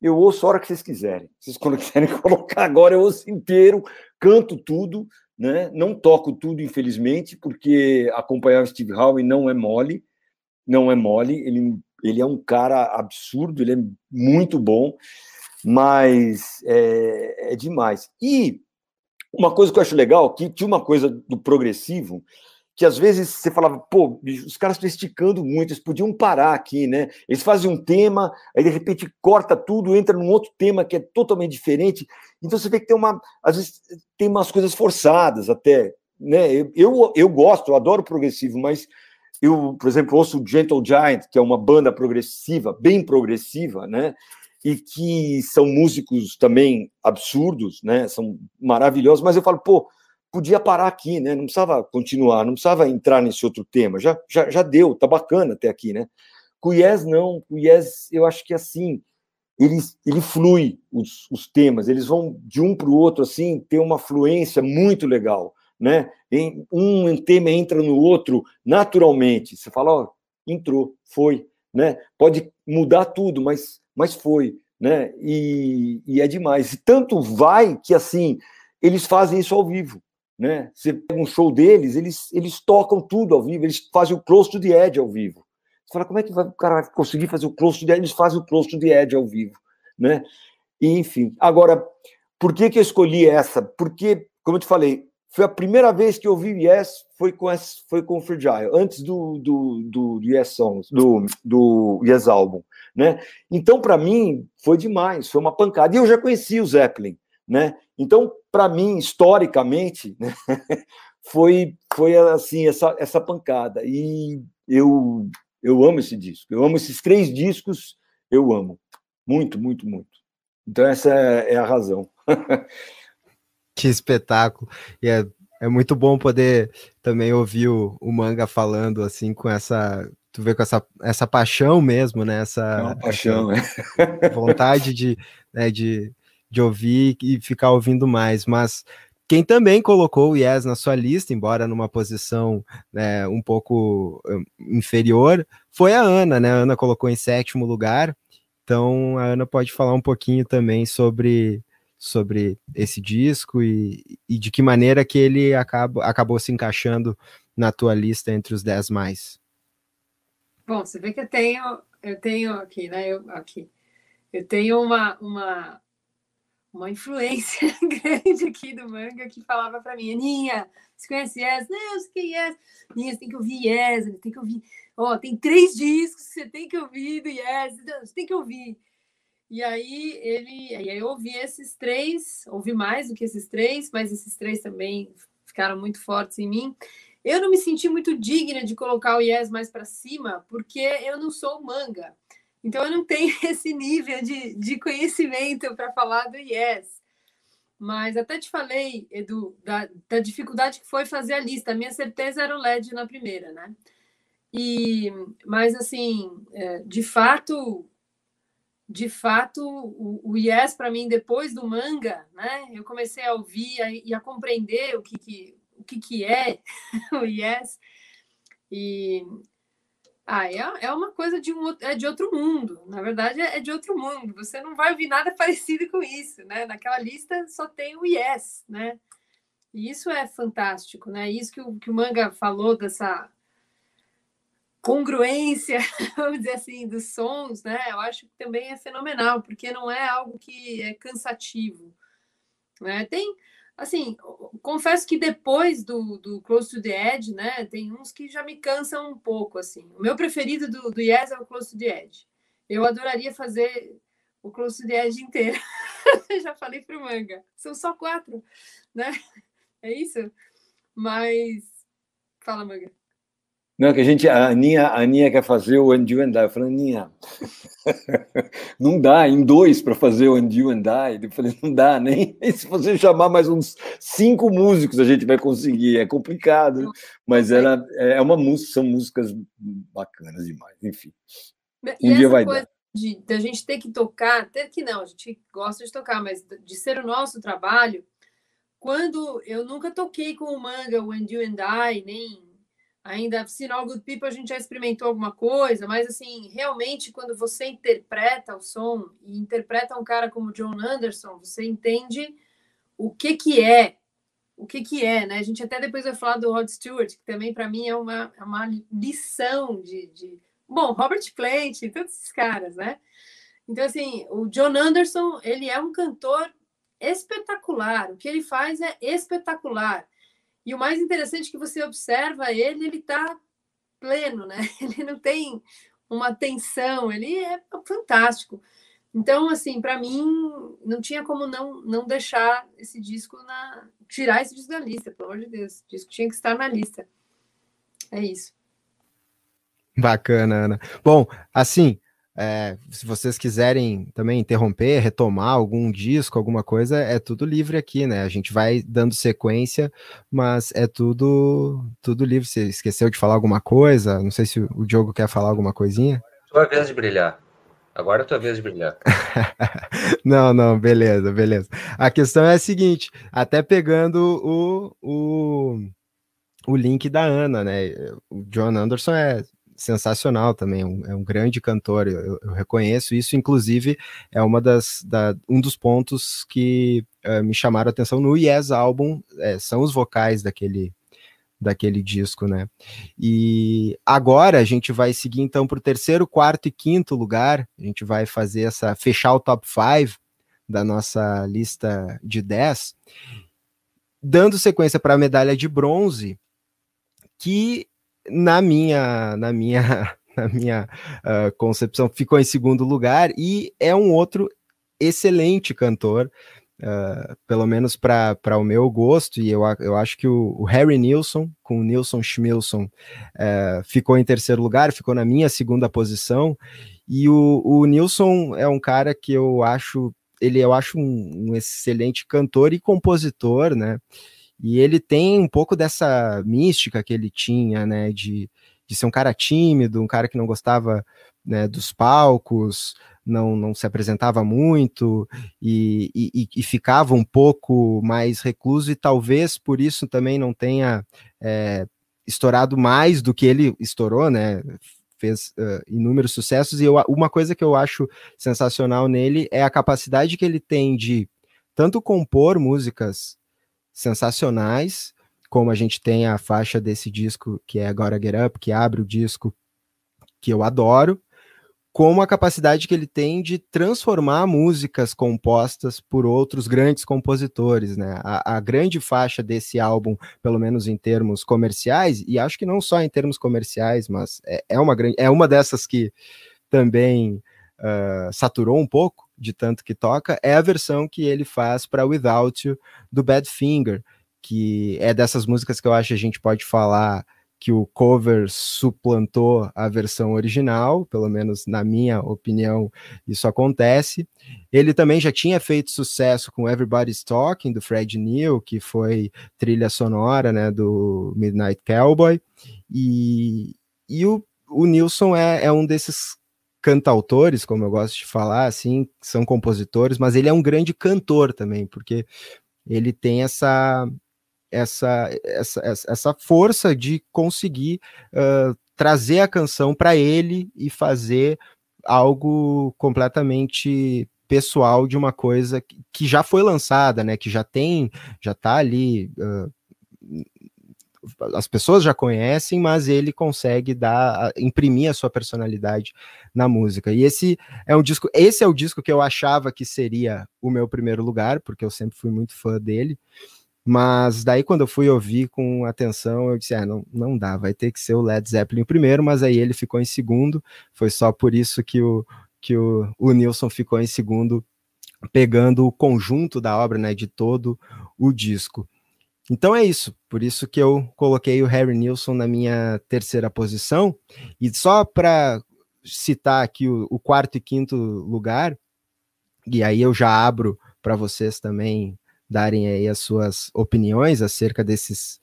eu ouço a hora que vocês quiserem. Vocês quando quiserem colocar agora, eu ouço inteiro, canto tudo, né? Não toco tudo, infelizmente, porque acompanhar o Steve Howe não é mole não é mole, ele, ele é um cara absurdo, ele é muito bom, mas é, é demais. E uma coisa que eu acho legal, que tinha uma coisa do progressivo, que às vezes você falava, pô, os caras estão esticando muito, eles podiam parar aqui, né? Eles fazem um tema, aí de repente corta tudo, entra num outro tema que é totalmente diferente. Então você vê que tem uma, às vezes tem umas coisas forçadas até, né? Eu, eu, eu gosto, eu adoro progressivo, mas eu, por exemplo, ouço o Gentle Giant, que é uma banda progressiva, bem progressiva, né? E que são músicos também absurdos, né? São maravilhosos, mas eu falo, pô, podia parar aqui, né? Não precisava continuar, não precisava entrar nesse outro tema. Já, já, já deu, tá bacana até aqui, né? Com Yes, não. Com Yes, eu acho que assim, ele, ele flui os, os temas, eles vão de um para o outro, assim, ter uma fluência muito legal né? Um tema entra no outro naturalmente. Você fala, ó, entrou, foi, né? Pode mudar tudo, mas, mas foi, né? E, e é demais. E tanto vai que assim eles fazem isso ao vivo, né? Você pega um show deles, eles eles tocam tudo ao vivo, eles fazem o close to the edge ao vivo. Você fala, como é que vai, o cara conseguir fazer o close to the edge? Eles fazem o close to the edge ao vivo, né? E, enfim, agora, por que que eu escolhi essa? Porque, como eu te falei, foi a primeira vez que eu ouvi Yes, foi com, esse, foi com Fragile, antes do, do, do, do Yes Songs, do, do Yes Album, né? Então, para mim, foi demais, foi uma pancada. E eu já conhecia o Zeppelin, né? Então, para mim, historicamente, né? foi, foi assim, essa, essa pancada. E eu, eu amo esse disco, eu amo esses três discos, eu amo. Muito, muito, muito. Então, essa é, é a razão. Que espetáculo. E é, é muito bom poder também ouvir o, o manga falando assim com essa. Tu vê com essa, essa paixão mesmo, né? Essa, é uma paixão, essa é. vontade de, né, de, de ouvir e ficar ouvindo mais. Mas quem também colocou o Yes na sua lista, embora numa posição né, um pouco hum, inferior, foi a Ana, né? A Ana colocou em sétimo lugar. Então a Ana pode falar um pouquinho também sobre sobre esse disco e, e de que maneira que ele acaba, acabou se encaixando na tua lista entre os 10 mais. Bom, você vê que eu tenho, eu tenho aqui, né? Eu, aqui, eu tenho uma, uma, uma influência grande aqui do manga que falava para mim, Aninha, você conhece Yes? Não, você quem Yes? Aninha, você tem que ouvir Yes, tem que ouvir. Ó, oh, tem três discos, você tem que ouvir do Yes, você tem que ouvir. E aí ele, aí eu ouvi esses três, ouvi mais do que esses três, mas esses três também ficaram muito fortes em mim. Eu não me senti muito digna de colocar o Yes mais para cima, porque eu não sou manga. Então eu não tenho esse nível de, de conhecimento para falar do Yes. Mas até te falei, Edu, da, da dificuldade que foi fazer a lista. A minha certeza era o LED na primeira, né? E, mas assim, é, de fato, de fato, o, o Yes, para mim, depois do manga, né, eu comecei a ouvir e a compreender o que, que, o que, que é o Yes. E, Ah, é, é uma coisa de, um, é de outro mundo. Na verdade, é de outro mundo. Você não vai ouvir nada parecido com isso, né? Naquela lista só tem o Yes, né? E isso é fantástico, né? Isso que o, que o Manga falou dessa congruência, vamos dizer assim, dos sons, né? Eu acho que também é fenomenal, porque não é algo que é cansativo. Né? Tem, assim, confesso que depois do, do Close to the Edge, né, tem uns que já me cansam um pouco, assim. O meu preferido do, do Yes é o Close to the Edge. Eu adoraria fazer o Close to the Edge inteiro. já falei pro Manga. São só quatro, né? É isso? Mas... Fala, Manga. Não, que a gente, a Aninha, a Aninha quer fazer o And You and I. Eu falei, Aninha, não dá em dois para fazer o And You and I. Eu falei, não dá, nem se você chamar mais uns cinco músicos a gente vai conseguir. É complicado, mas era, é uma música, são músicas bacanas demais, enfim. Um e dia vai dar. De, de a gente ter que tocar, ter que não, a gente gosta de tocar, mas de ser o nosso trabalho, quando eu nunca toquei com o manga, o And You and I, nem Ainda Sinal Good People a gente já experimentou alguma coisa, mas assim, realmente quando você interpreta o som e interpreta um cara como John Anderson, você entende o que que é, o que que é, né? A gente até depois vai falar do Rod Stewart, que também para mim é uma, é uma lição de, de... Bom, Robert Plant, todos esses caras, né? Então, assim, o John Anderson, ele é um cantor espetacular. O que ele faz é espetacular. E o mais interessante é que você observa ele, ele está pleno, né? Ele não tem uma tensão, ele é fantástico. Então, assim, para mim, não tinha como não, não deixar esse disco na. tirar esse disco da lista, pelo amor de Deus. O disco tinha que estar na lista. É isso. Bacana, Ana. Bom, assim, é, se vocês quiserem também interromper, retomar algum disco, alguma coisa, é tudo livre aqui, né? A gente vai dando sequência, mas é tudo tudo livre. Você esqueceu de falar alguma coisa? Não sei se o Diogo quer falar alguma coisinha. Tua vez de brilhar. Agora é tua vez de brilhar. não, não, beleza, beleza. A questão é a seguinte: até pegando o, o, o link da Ana, né? O John Anderson é sensacional também, é um, é um grande cantor, eu, eu, reconheço isso, inclusive é uma das, da, um dos pontos que uh, me chamaram a atenção no Yes álbum, é, são os vocais daquele, daquele disco, né? E agora a gente vai seguir então para o terceiro, quarto e quinto lugar, a gente vai fazer essa, fechar o top 5 da nossa lista de 10, dando sequência para a medalha de bronze, que na minha, na minha, na minha uh, concepção, ficou em segundo lugar e é um outro excelente cantor, uh, pelo menos para o meu gosto, e eu, eu acho que o, o Harry Nilsson, com o Nilson Schmilson, uh, ficou em terceiro lugar, ficou na minha segunda posição, e o, o Nilson é um cara que eu acho, ele eu acho um, um excelente cantor e compositor, né, e ele tem um pouco dessa mística que ele tinha, né, de, de ser um cara tímido, um cara que não gostava né, dos palcos, não, não se apresentava muito e, e, e, ficava um pouco mais recluso, e talvez por isso também não tenha é, estourado mais do que ele estourou, né? Fez uh, inúmeros sucessos, e eu, uma coisa que eu acho sensacional nele é a capacidade que ele tem de tanto compor músicas sensacionais, como a gente tem a faixa desse disco que é Agora Get Up, que abre o disco, que eu adoro, como a capacidade que ele tem de transformar músicas compostas por outros grandes compositores, né? A, a, grande faixa desse álbum, pelo menos em termos comerciais, e acho que não só em termos comerciais, mas é, é uma grande, é uma dessas que também uh, saturou um pouco, de tanto que toca, é a versão que ele faz para Without You do Badfinger, que é dessas músicas que eu acho que a gente pode falar que o cover suplantou a versão original, pelo menos na minha opinião, isso acontece. Ele também já tinha feito sucesso com Everybody's Talking, do Fred Neil, que foi trilha sonora né, do Midnight Cowboy, e, e o, o Nilson é, é um desses cantautores, como eu gosto de falar, assim, são compositores, mas ele é um grande cantor também, porque ele tem essa essa essa, essa força de conseguir uh, trazer a canção para ele e fazer algo completamente pessoal de uma coisa que já foi lançada, né? Que já tem, já tá ali. Uh, as pessoas já conhecem, mas ele consegue dar, imprimir a sua personalidade na música. E esse é um disco, esse é o disco que eu achava que seria o meu primeiro lugar, porque eu sempre fui muito fã dele. Mas daí, quando eu fui ouvir com atenção, eu disse: ah, não, não dá, vai ter que ser o Led Zeppelin primeiro, mas aí ele ficou em segundo. Foi só por isso que o, que o, o Nilson ficou em segundo, pegando o conjunto da obra, né, de todo o disco. Então é isso, por isso que eu coloquei o Harry Nilsson na minha terceira posição. E só para citar aqui o, o quarto e quinto lugar, e aí eu já abro para vocês também darem aí as suas opiniões acerca desses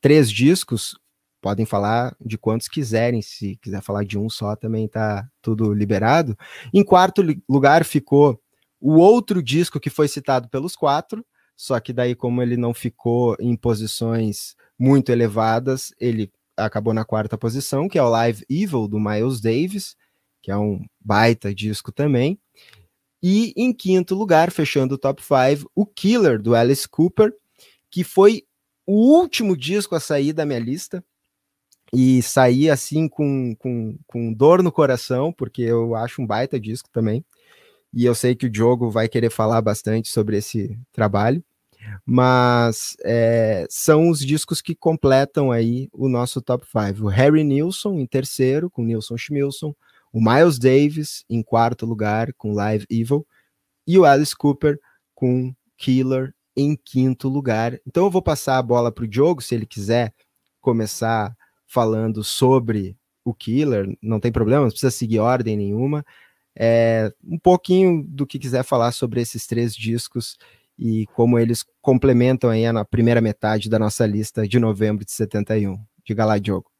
três discos. Podem falar de quantos quiserem, se quiser falar de um só também está tudo liberado. Em quarto lugar ficou o outro disco que foi citado pelos quatro, só que daí como ele não ficou em posições muito elevadas, ele acabou na quarta posição, que é o Live Evil do Miles Davis, que é um baita disco também. E em quinto lugar, fechando o top 5, o Killer, do Alice Cooper, que foi o último disco a sair da minha lista. E sair assim com, com, com dor no coração, porque eu acho um baita disco também. E eu sei que o Diogo vai querer falar bastante sobre esse trabalho. Mas é, são os discos que completam aí o nosso top 5. O Harry Nilsson em terceiro, com Nilson Schmilson o Miles Davis em quarto lugar com Live Evil e o Alice Cooper com Killer em quinto lugar. Então eu vou passar a bola para o Diogo, se ele quiser começar falando sobre o Killer, não tem problema, não precisa seguir ordem nenhuma. É, um pouquinho do que quiser falar sobre esses três discos e como eles complementam aí a primeira metade da nossa lista de novembro de 71. Diga lá, Diogo.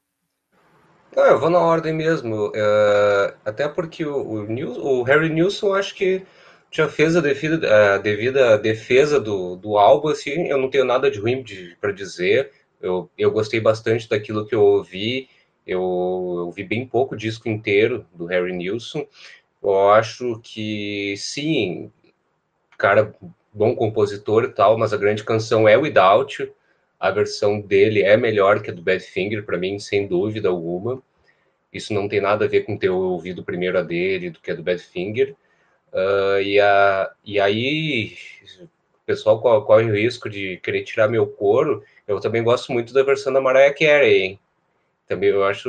Não, eu vou na ordem mesmo. Uh, até porque o, o, o, Harry Nilsson acho que já fez a devida, a devida defesa do, do álbum, assim, eu não tenho nada de ruim para dizer. Eu, eu gostei bastante daquilo que eu ouvi. Eu, ouvi bem pouco disco inteiro do Harry Nilsson. Eu acho que sim, cara, bom compositor e tal, mas a grande canção é Without a versão dele é melhor que a do Badfinger, para mim, sem dúvida alguma. Isso não tem nada a ver com ter ouvido primeiro a dele do que a do Badfinger. Uh, e, a, e aí, pessoal corre o risco de querer tirar meu couro. Eu também gosto muito da versão da Mariah Carey, hein? Também eu acho.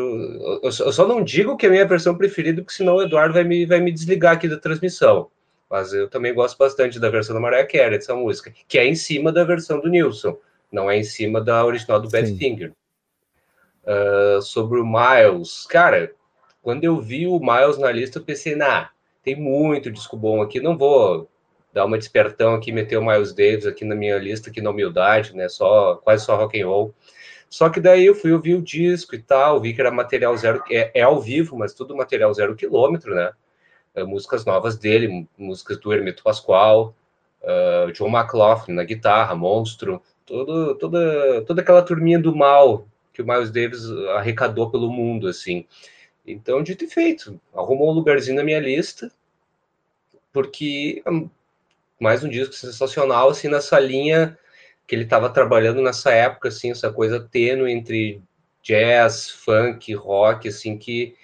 Eu, só não digo que é a minha versão preferida, porque senão o Eduardo vai me, vai me desligar aqui da transmissão. Mas eu também gosto bastante da versão da Mariah Carey, dessa música, que é em cima da versão do Nilson não é em cima da original do Badfinger. Uh, sobre o Miles, cara, quando eu vi o Miles na lista, eu pensei, nah, tem muito disco bom aqui, não vou dar uma despertão aqui, meter o Miles Davis aqui na minha lista, aqui na humildade, né, só, quase só rock and roll. Só que daí eu fui ouvir o disco e tal, vi que era material zero, é, é ao vivo, mas tudo material zero quilômetro, né, uh, músicas novas dele, músicas do Hermeto Pascoal, uh, John McLaughlin na guitarra, Monstro, todo, toda, toda aquela turminha do mal que o Miles Davis arrecadou pelo mundo, assim. Então, dito e feito, arrumou um lugarzinho na minha lista, porque é mais um disco sensacional, assim, nessa linha que ele estava trabalhando nessa época, assim, essa coisa tênue entre jazz, funk, rock, assim, que,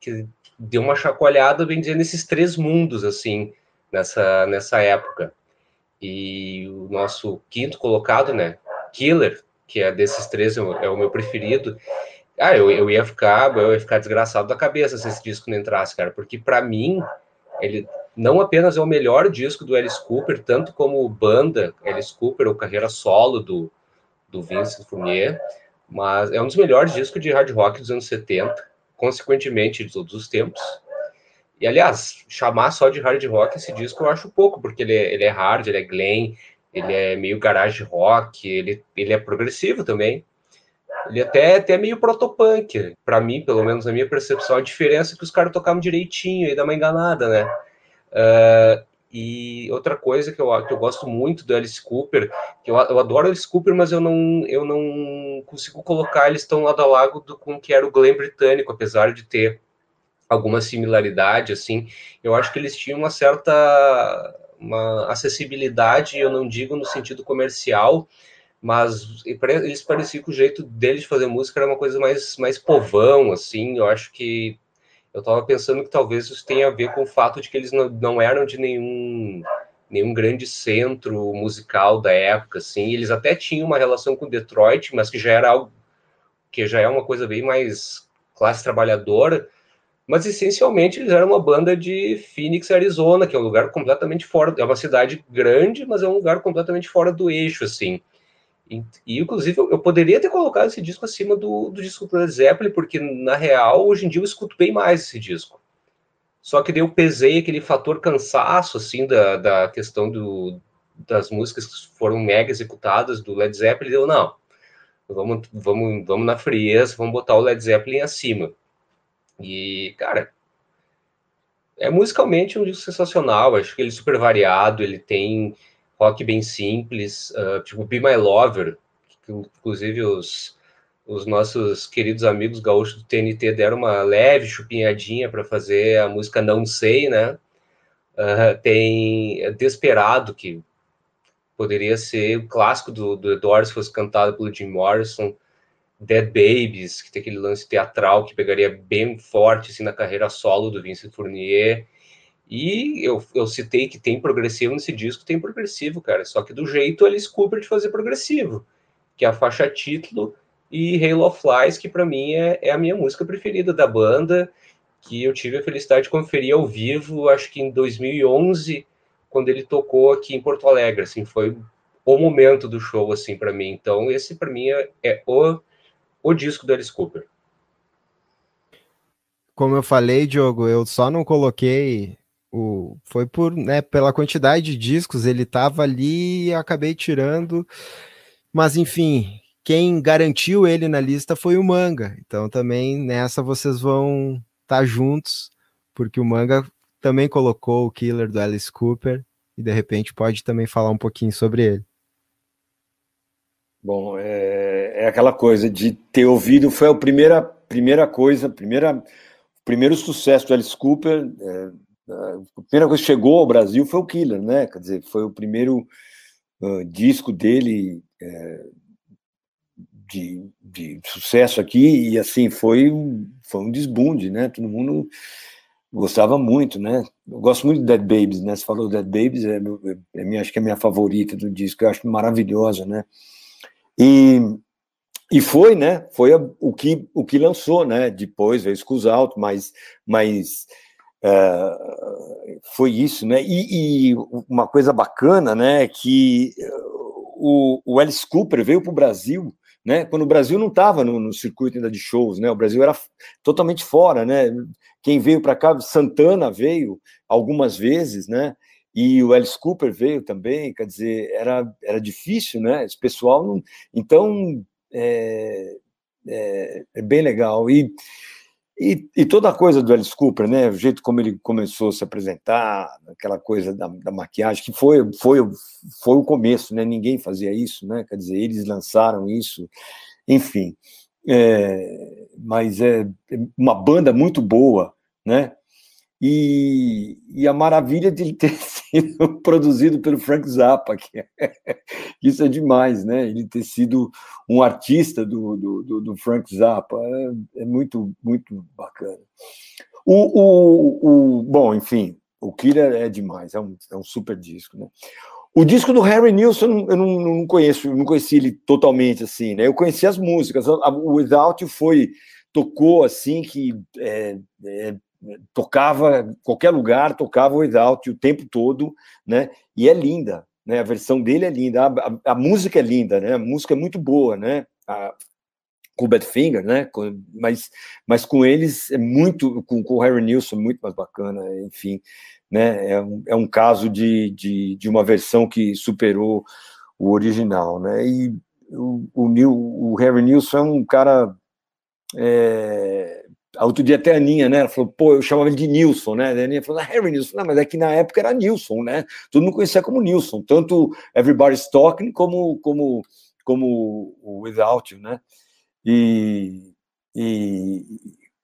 que deu uma chacoalhada, bem dizer, nesses três mundos, assim, nessa, nessa época. E o nosso quinto colocado, né? Killer, que é desses três, é o meu preferido. Ah, eu, eu ia ficar, eu ia ficar desgraçado da cabeça se esse disco não entrasse, cara, porque para mim ele não apenas é o melhor disco do Alice Cooper, tanto como banda Alice Cooper, ou carreira solo do, do Vincent Fournier, mas é um dos melhores discos de hard rock dos anos 70, consequentemente de todos os tempos. E, aliás, chamar só de hard rock esse disco eu acho pouco, porque ele é, ele é hard, ele é glam, ele é meio garage rock, ele, ele é progressivo também. Ele até, até é meio protopunk, para mim, pelo menos na minha percepção, a diferença é que os caras tocavam direitinho e dá uma enganada, né? Uh, e outra coisa que eu, que eu gosto muito do Alice Cooper, que eu, eu adoro Alice Cooper, mas eu não, eu não consigo colocar eles tão lado a lado do, com o que era o Glenn britânico, apesar de ter alguma similaridade, assim, eu acho que eles tinham uma certa uma acessibilidade, eu não digo no sentido comercial, mas eles pareciam que o jeito deles de fazer música era uma coisa mais, mais povão, assim, eu acho que eu estava pensando que talvez isso tenha a ver com o fato de que eles não, não eram de nenhum nenhum grande centro musical da época, assim, eles até tinham uma relação com Detroit, mas que já era algo que já é uma coisa bem mais classe trabalhadora, mas essencialmente eles eram uma banda de Phoenix, Arizona, que é um lugar completamente fora, é uma cidade grande, mas é um lugar completamente fora do eixo, assim. E, inclusive, eu, eu, poderia ter colocado esse disco acima do, do disco do Led Zeppelin, porque, na real, hoje em dia eu escuto bem mais esse disco. Só que daí eu pesei aquele fator cansaço, assim, da, da questão do, das músicas que foram mega executadas do Led Zeppelin, eu, não, vamos, vamos, vamos na frieza, vamos botar o Led Zeppelin acima. E, cara, é musicalmente um disco sensacional. Acho que ele é super variado, ele tem rock bem simples, uh, tipo Be My Lover, que inclusive os, os nossos queridos amigos gaúchos do TNT deram uma leve chupinhadinha para fazer a música Não Sei, né? Uh, tem Desperado, que poderia ser o clássico do, do The Doors, fosse cantado pelo Jim Morrison. Dead Babies, que tem aquele lance teatral que pegaria bem forte assim, na carreira solo do Vincent Fournier. E eu, eu citei que tem progressivo nesse disco, tem progressivo, cara. Só que do jeito Alice Cooper de fazer progressivo, que é a faixa título e Halo of Flies, que para mim é, é a minha música preferida da banda, que eu tive a felicidade de conferir ao vivo, acho que em 2011, quando ele tocou aqui em Porto Alegre, assim, foi o momento do show, assim, para mim. Então, esse para mim é, é o o disco do Alice Cooper. Como eu falei, Diogo, eu só não coloquei o foi por, né, pela quantidade de discos, ele tava ali e acabei tirando. Mas enfim, quem garantiu ele na lista foi o Manga. Então também nessa vocês vão estar tá juntos, porque o Manga também colocou o Killer do Alice Cooper e de repente pode também falar um pouquinho sobre ele. Bom, é, é, aquela coisa de ter ouvido, foi a primeira, primeira coisa, primeira, primeiro sucesso do Alice Cooper, é, a primeira coisa que chegou ao Brasil foi o Killer, né? Quer dizer, foi o primeiro uh, disco dele é, de, de sucesso aqui, e assim, foi, foi um desbunde, né? Todo mundo gostava muito, né? Eu gosto muito de Dead Babies, né? Você falou Dead Babies, é, é, é, acho que é a minha favorita do disco, eu acho maravilhosa, né? E, e foi, né? Foi o que, o que lançou, né? Depois veio Out, mas, mas uh, foi isso, né? E, e, uma coisa bacana, né? Que o, o Alice Cooper veio para o Brasil, né? Quando o Brasil não estava no, no, circuito ainda de shows, né? O Brasil era totalmente fora, né? Quem veio para cá, Santana veio algumas vezes, né? e o Alice Cooper veio também, quer dizer, era, era difícil, né? Esse pessoal não. Então, é, é, é, bem legal. E, e, e, toda a coisa do Alice Cooper, né? O jeito como ele começou a se apresentar, aquela coisa da, da maquiagem, que foi, foi, foi o começo, né? Ninguém fazia isso, né? Quer dizer, eles lançaram isso, enfim. É, mas é uma banda muito boa, né? E, e, a maravilha de ele ter produzido pelo Frank Zappa, que é, isso é demais, né? Ele ter sido um artista do, do, do Frank Zappa é, é, muito, muito bacana. O, o, o, bom, enfim, o Killer é demais, é um, é um super disco, né? O disco do Harry Nilsson eu não, não conheço, não conheci ele totalmente assim, né? Eu conheci as músicas, o Without You foi tocou assim que é, é, tocava qualquer lugar, tocava o Without o tempo todo, né? E é linda, né? A versão dele é linda, a, a, a música é linda, né? A música é muito boa, né? A, com o Badfinger, né? Mas, mas com eles é muito, com, com o Harry Nilsson é muito mais bacana, enfim, né? É um, é um caso de, de, de uma versão que superou o original, né? E o, o, o Harry Nilsson é um cara é, outro dia até a Aninha, né? Ela falou, pô, eu chamava ele de Nilson, né? A Aninha falou, ah, Harry Nilson. Não, mas é que na época era Nilson, né? Todo mundo conhecia como Nilson, tanto Everybody's Talking como, como, como o Without You, né? E, e,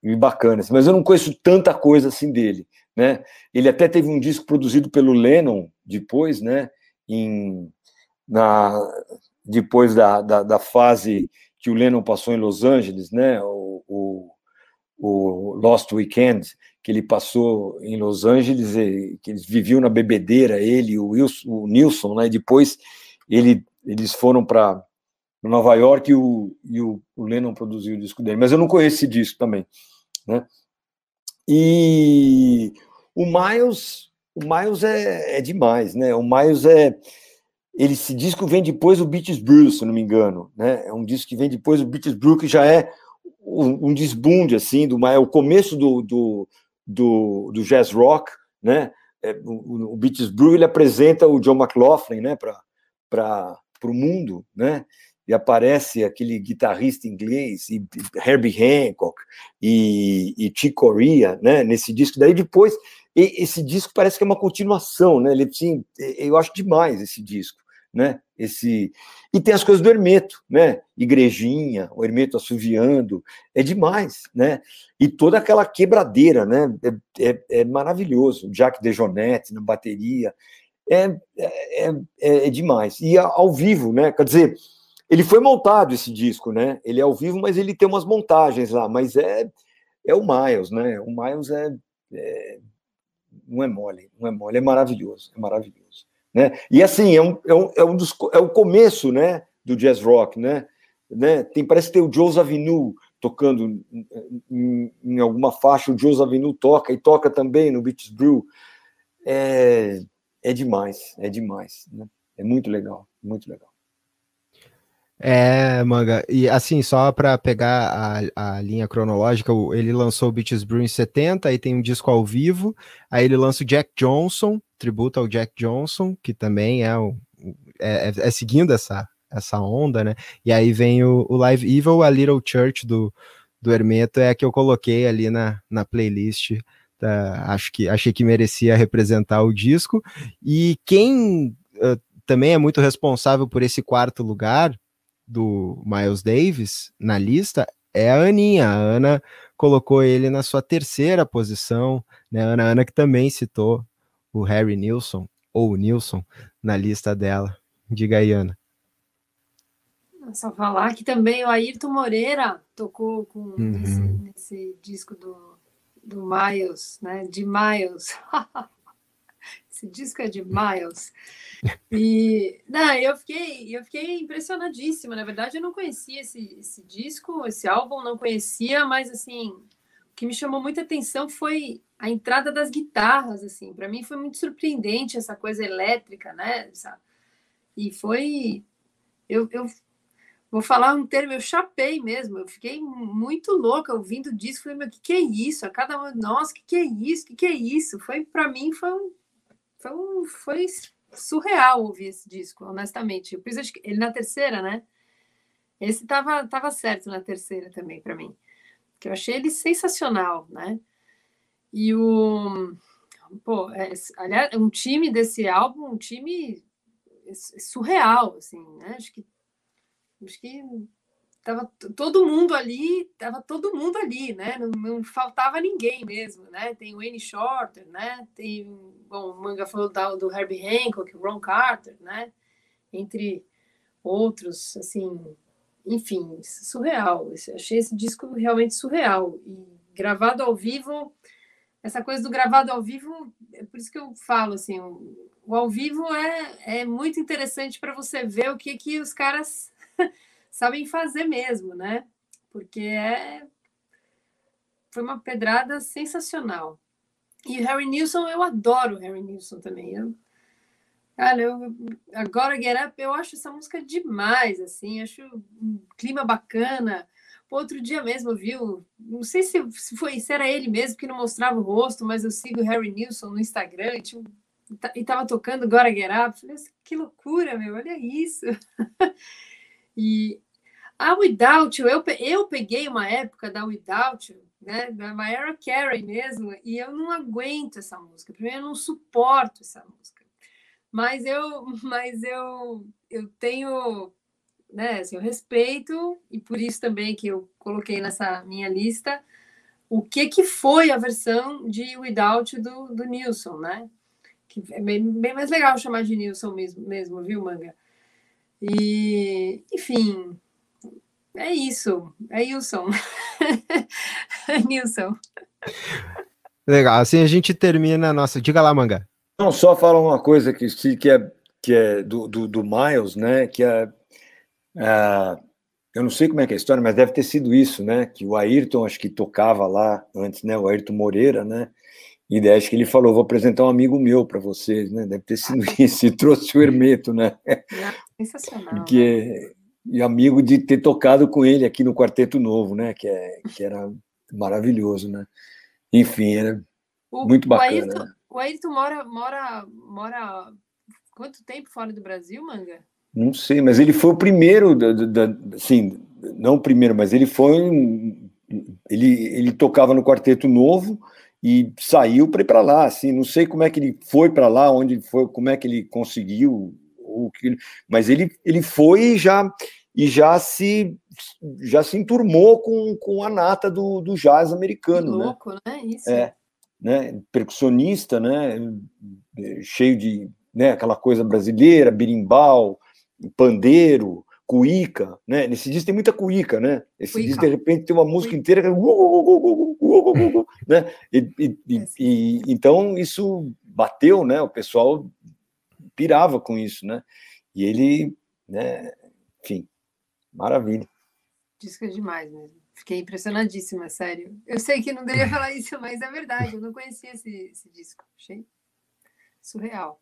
e bacana. Assim. Mas eu não conheço tanta coisa assim dele, né? Ele até teve um disco produzido pelo Lennon depois, né? Em, na, depois da, da, da fase que o Lennon passou em Los Angeles, né? O, o, o Lost Weekend, que ele passou em Los Angeles, e, que eles viviam na bebedeira, ele o, Wilson, o Nilson, né? E depois ele, eles foram para Nova York e, o, e o, o, Lennon produziu o disco dele. Mas eu não conheço esse disco também, né? E o Miles, o Miles é, é demais, né? O Miles é ele, esse disco vem depois do Beaches Brew, se não me engano, né? É um disco que vem depois do Beaches Brew, que já é um, desbunde, assim, do, é o começo do, do, do, do jazz rock, né? É, o, o Beaches Brew, ele apresenta o John McLaughlin, né, para o mundo, né? E aparece aquele guitarrista inglês, e Herbie Hancock e, e Chick Corea, né? Nesse disco. Daí depois, esse disco parece que é uma continuação, né? Ele, assim, eu acho demais esse disco né? Esse e tem as coisas do Hermeto, né? Igrejinha, o Hermeto assoviando, é demais, né? E toda aquela quebradeira, né? É, é, é maravilhoso. Jack DeJohnette na bateria, é, é, é, é demais. E ao vivo, né? Quer dizer, ele foi montado esse disco, né? Ele é ao vivo, mas ele tem umas montagens lá, mas é é o Miles, né? O Miles é, é não é mole, não é mole, é maravilhoso, é maravilhoso. Né? E assim, é um, é um, é um dos, é o começo né, do jazz rock, né? né? Tem, parece que tem o Joe Avenue tocando em, em, alguma faixa, o Joe Avenue toca e toca também no Beats Brew. É, é demais, é demais. Né? É muito legal, muito legal. É, Manga, e assim, só para pegar a, a linha cronológica, ele lançou o Beaches Brew em 70, aí tem um disco ao vivo, aí ele lança o Jack Johnson, tributo ao Jack Johnson, que também é, o, é, é, é seguindo essa, essa onda, né? E aí vem o, o, Live Evil, a Little Church do, do Hermeto, é a que eu coloquei ali na, na playlist. Acho que achei que merecia representar o disco. E quem uh, também é muito responsável por esse quarto lugar do Miles Davis na lista é a Aninha. A Ana colocou ele na sua terceira posição, né? A Ana, Ana que também citou o Harry Nilsson, ou o Nilson, na lista dela. Diga aí, Ana. Só falar que também o Ayrton Moreira tocou com uhum. nesse, nesse, disco do, do Miles, né? De Miles. Esse disco é de Miles. E não, eu fiquei, eu fiquei impressionadíssima. Na verdade, eu não conhecia esse, esse disco, esse álbum, não conhecia, mas assim, o que me chamou muita atenção foi a entrada das guitarras, assim, para mim foi muito surpreendente essa coisa elétrica, né? E foi. Eu, eu vou falar um termo, eu chapei mesmo, eu fiquei muito louca ouvindo disso, falei, meu, o que, que é isso? A cada um, nossa, o que, que é isso? O que, que é isso? Foi, para mim, foi um, foi, um, foi surreal ouvir esse disco, honestamente. Ele na terceira, né? Esse tava, tava certo na terceira também, para mim. Que eu achei ele sensacional, né? E o. Pô, é, aliás, um time desse álbum, um time surreal, assim, né? Acho que. Acho que tava todo mundo ali, tava todo mundo ali, né? Não, não, faltava ninguém mesmo, né? Tem o Wayne Shorter, né? Tem, bom, o Manga falou do Herbie Hancock, o Ron Carter, né? Entre outros, assim, enfim, surreal. Achei esse disco realmente surreal. E gravado ao vivo, essa coisa do gravado ao vivo, é por isso que eu falo assim, o, o ao vivo é, é muito interessante para você ver o que, que os caras sabem fazer mesmo, né? Porque é foi uma pedrada sensacional. E Harry Nilsson, eu adoro Harry Nilsson também. Eu, cara, eu, agora Get Up, eu acho essa música demais, assim, acho um clima bacana Outro dia mesmo, viu? Não sei se, foi se era ele mesmo que não mostrava o rosto, mas eu sigo Harry Nilsson no Instagram e, tinha, e tava tocando Gora Get Up. Falei, que loucura, meu, olha isso. e a Without You, eu, eu peguei uma época da Without You, né, da Mariah Carey mesmo, e eu não aguento essa música. Primeiro, eu não suporto essa música. Mas eu, mas eu, eu tenho, né, assim, eu respeito e por isso também que eu coloquei nessa minha lista o que que foi a versão de Without do, do Nilson, né? Que é bem, bem mais legal chamar de Nilson mesmo, mesmo, viu, Manga? E, enfim, é isso. É Wilson. é Nilson. Legal. Assim a gente termina a nossa. Diga lá, Manga. Não, só falar uma coisa que, que é, que é do, do, do Miles, né? Que é, é, eu não sei como é que é a história, mas deve ter sido isso, né? Que o Ayrton, acho que tocava lá antes, né? O Ayrton Moreira, né? E daí acho que ele falou: vou apresentar um amigo meu para vocês, né? Deve ter sido isso, e trouxe o Hermeto, né? Sensacional. Que, né? E amigo de ter tocado com ele aqui no Quarteto Novo, né? Que, é, que era maravilhoso, né? Enfim, era o, muito bacana. O Ayrton, o Ayrton mora, mora, mora quanto tempo fora do Brasil, Manga? Não sei, mas ele foi o primeiro, da, da, assim, não o primeiro, mas ele foi, ele, ele tocava no Quarteto Novo e saiu para ir para lá, assim, não sei como é que ele foi para lá, onde foi, como é que ele conseguiu, o que, mas ele, ele foi e já e já se já se enturmou com, com a nata do, do jazz americano, que né? louco, né? né? Isso. É, né? Percussionista, né? Cheio de, né? Aquela coisa brasileira, birimbau, pandeiro, cuíca, né? Nesse disco tem muita cuíca, né? Esse cuíca. disco de repente tem uma música cuíca. inteira que né? E, e, e, e, então isso bateu, né? O pessoal pirava com isso, né? E ele, né? Enfim, Maravilha. Disco é demais mesmo. Fiquei impressionadíssima, sério. Eu sei que não deveria falar isso, mas é verdade. Eu não conhecia esse, esse disco. Achei surreal.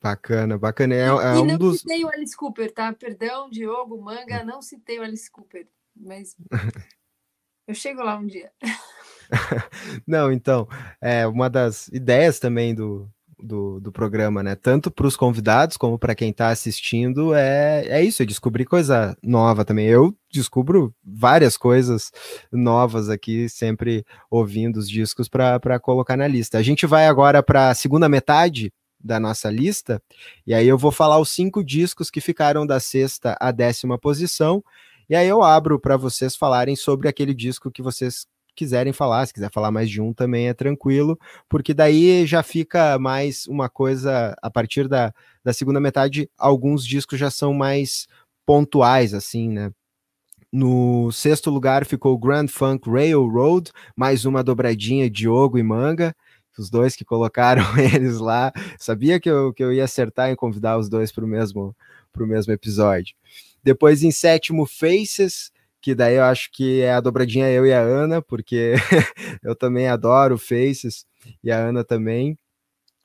Bacana, bacana. É, é e um não dos... citei o Alice Cooper, tá? Perdão, Diogo, Manga, não citei o Alice Cooper, mas eu chego lá um dia. não, então, é uma das ideias também do, do, do programa, né? Tanto para os convidados como para quem está assistindo, é, é isso, é descobrir coisa nova também. Eu descubro várias coisas novas aqui, sempre ouvindo os discos para colocar na lista. A gente vai agora para a segunda metade da nossa lista, e aí eu vou falar os cinco discos que ficaram da sexta à décima posição, e aí eu abro para vocês falarem sobre aquele disco que vocês quiserem falar, se quiser falar mais de um também é tranquilo, porque daí já fica mais uma coisa, a partir da, da segunda metade, alguns discos já são mais pontuais, assim, né? No sexto lugar ficou Grand Funk Railroad, mais uma dobradinha Diogo e Manga, os dois que colocaram eles lá. Sabia que eu, que eu ia acertar em convidar os dois para o mesmo, mesmo episódio. Depois, em sétimo, Faces, que daí eu acho que é a dobradinha eu e a Ana, porque eu também adoro Faces e a Ana também.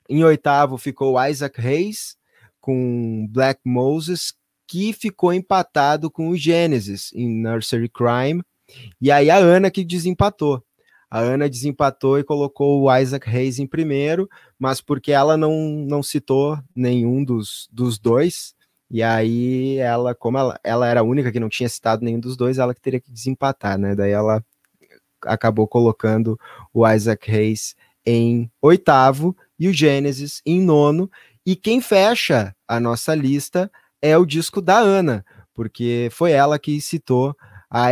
Em oitavo ficou Isaac Hayes com Black Moses, que ficou empatado com o Genesis em Nursery Crime. E aí a Ana que desempatou. A Ana desempatou e colocou o Isaac Hayes em primeiro, mas porque ela não, não citou nenhum dos, dos dois, e aí ela, como ela, ela era a única que não tinha citado nenhum dos dois, ela que teria que desempatar, né? Daí ela acabou colocando o Isaac Hayes em oitavo e o Genesis em nono. E quem fecha a nossa lista é o disco da Ana, porque foi ela que citou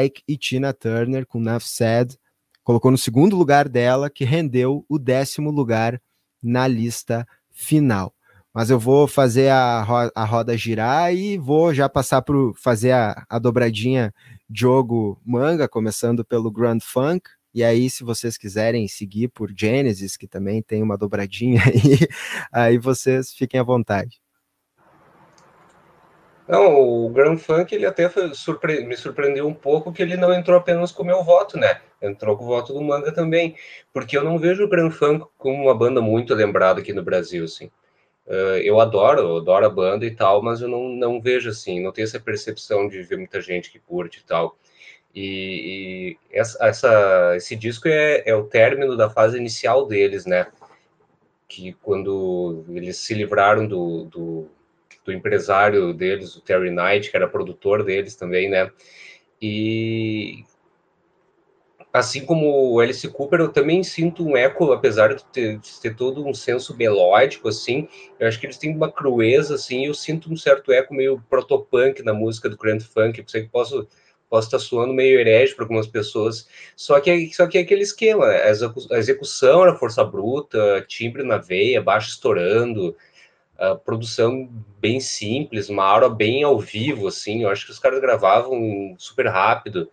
Ike e Tina Turner com Nuff Said, colocou no segundo lugar dela, que rendeu o décimo lugar na lista final mas eu vou fazer a, ro a roda girar e vou já passar para fazer a, a dobradinha Diogo Manga, começando pelo Grand Funk. E aí, se vocês quiserem seguir por Genesis, que também tem uma dobradinha aí, aí vocês fiquem à vontade. Não, o Grand Funk ele até surpre... me surpreendeu um pouco que ele não entrou apenas com o meu voto, né? Entrou com o voto do Manga também, porque eu não vejo o Grand Funk como uma banda muito lembrada aqui no Brasil, assim. Uh, eu adoro, eu adoro a banda e tal, mas eu não, não vejo assim, não tenho essa percepção de ver muita gente que curte e tal. E, e essa, essa, esse disco é, é, o término da fase inicial deles, né? Que quando eles se livraram do, do, do empresário deles, o Terry Knight, que era produtor deles também, né? E assim como o Alice Cooper, eu também sinto um eco, apesar de ter, de ter, todo um senso melódico, assim, eu acho que eles têm uma crueza, assim, eu sinto um certo eco meio protopunk na música do Grand Funk, eu sei que posso posso estar soando meio herege para algumas pessoas, só que, só que é aquele esquema, a execução era força bruta, timbre na veia, baixo estourando, a produção bem simples, uma aura bem ao vivo, assim, eu acho que os caras gravavam super rápido,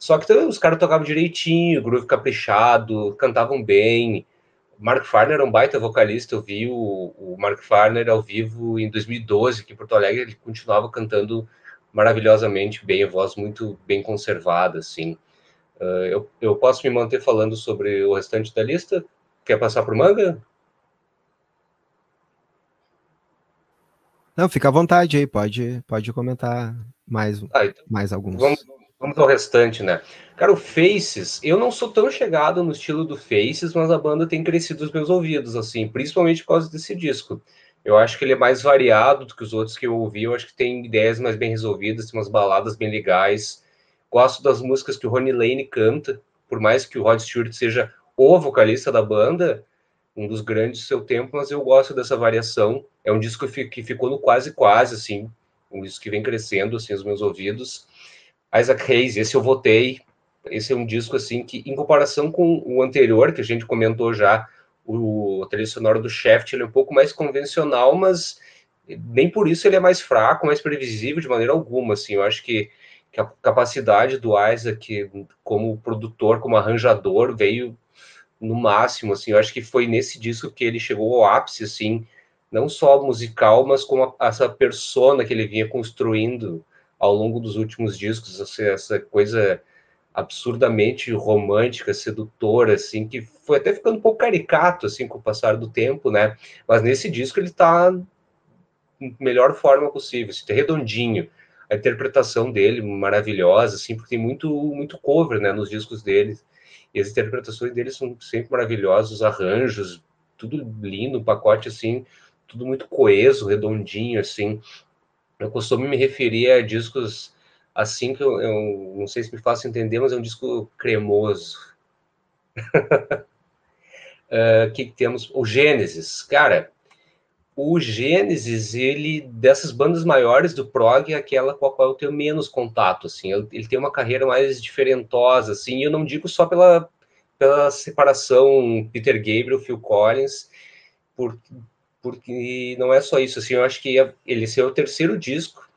só que os caras tocavam direitinho, groove caprichado, cantavam bem. Mark Farner era um baita vocalista, eu vi o, o Mark Farner ao vivo em 2012, aqui em Porto Alegre, ele continuava cantando maravilhosamente bem, a voz muito bem conservada, assim. Uh, eu, eu posso me manter falando sobre o restante da lista? Quer passar para o manga? Não, fica à vontade aí, pode, pode comentar mais, ah, então, mais alguns. Vamos, Vamos ao restante, né? Cara, o Faces, eu não sou tão chegado no estilo do Faces, mas a banda tem crescido os meus ouvidos, assim, principalmente por causa desse disco. Eu acho que ele é mais variado do que os outros que eu ouvi, eu acho que tem ideias mais bem resolvidas, tem umas baladas bem legais. Gosto das músicas que o Ronnie Lane canta, por mais que o Rod Stewart seja o vocalista da banda, um dos grandes do seu tempo, mas eu gosto dessa variação. É um disco que ficou no quase quase, assim, um disco que vem crescendo, assim, os meus ouvidos. Isaac Hayes, esse eu votei. Esse é um disco assim que, em comparação com o anterior, que a gente comentou já, o, trilha sonoro do Shaft, ele é um pouco mais convencional, mas nem por isso ele é mais fraco, mais previsível de maneira alguma. Assim, eu acho que, que a capacidade do Isaac como produtor, como arranjador, veio no máximo. Assim, eu acho que foi nesse disco que ele chegou ao ápice, assim, não só musical, mas como a, essa persona que ele vinha construindo ao longo dos últimos discos, essa, essa coisa absurdamente romântica, sedutora, assim, que foi até ficando um pouco caricato, assim, com o passar do tempo, né? Mas nesse disco ele tá melhor forma possível, assim, tá redondinho. A interpretação dele maravilhosa, assim, porque tem muito, muito cover, né, nos discos dele. E as interpretações dele são sempre maravilhosas, os arranjos, tudo lindo, um pacote, assim, tudo muito coeso, redondinho, assim. Eu costumo me referir a discos assim que eu, eu não sei se me faço entender, mas é um disco cremoso. uh, que temos o Gênesis, cara. O Gênesis, ele dessas bandas maiores do prog, é aquela com a qual eu tenho menos contato, assim. Ele tem uma carreira mais diferentosa, assim. E eu não digo só pela pela separação Peter Gabriel, Phil Collins, por, porque não é só isso, assim, eu acho que ele ser o terceiro disco,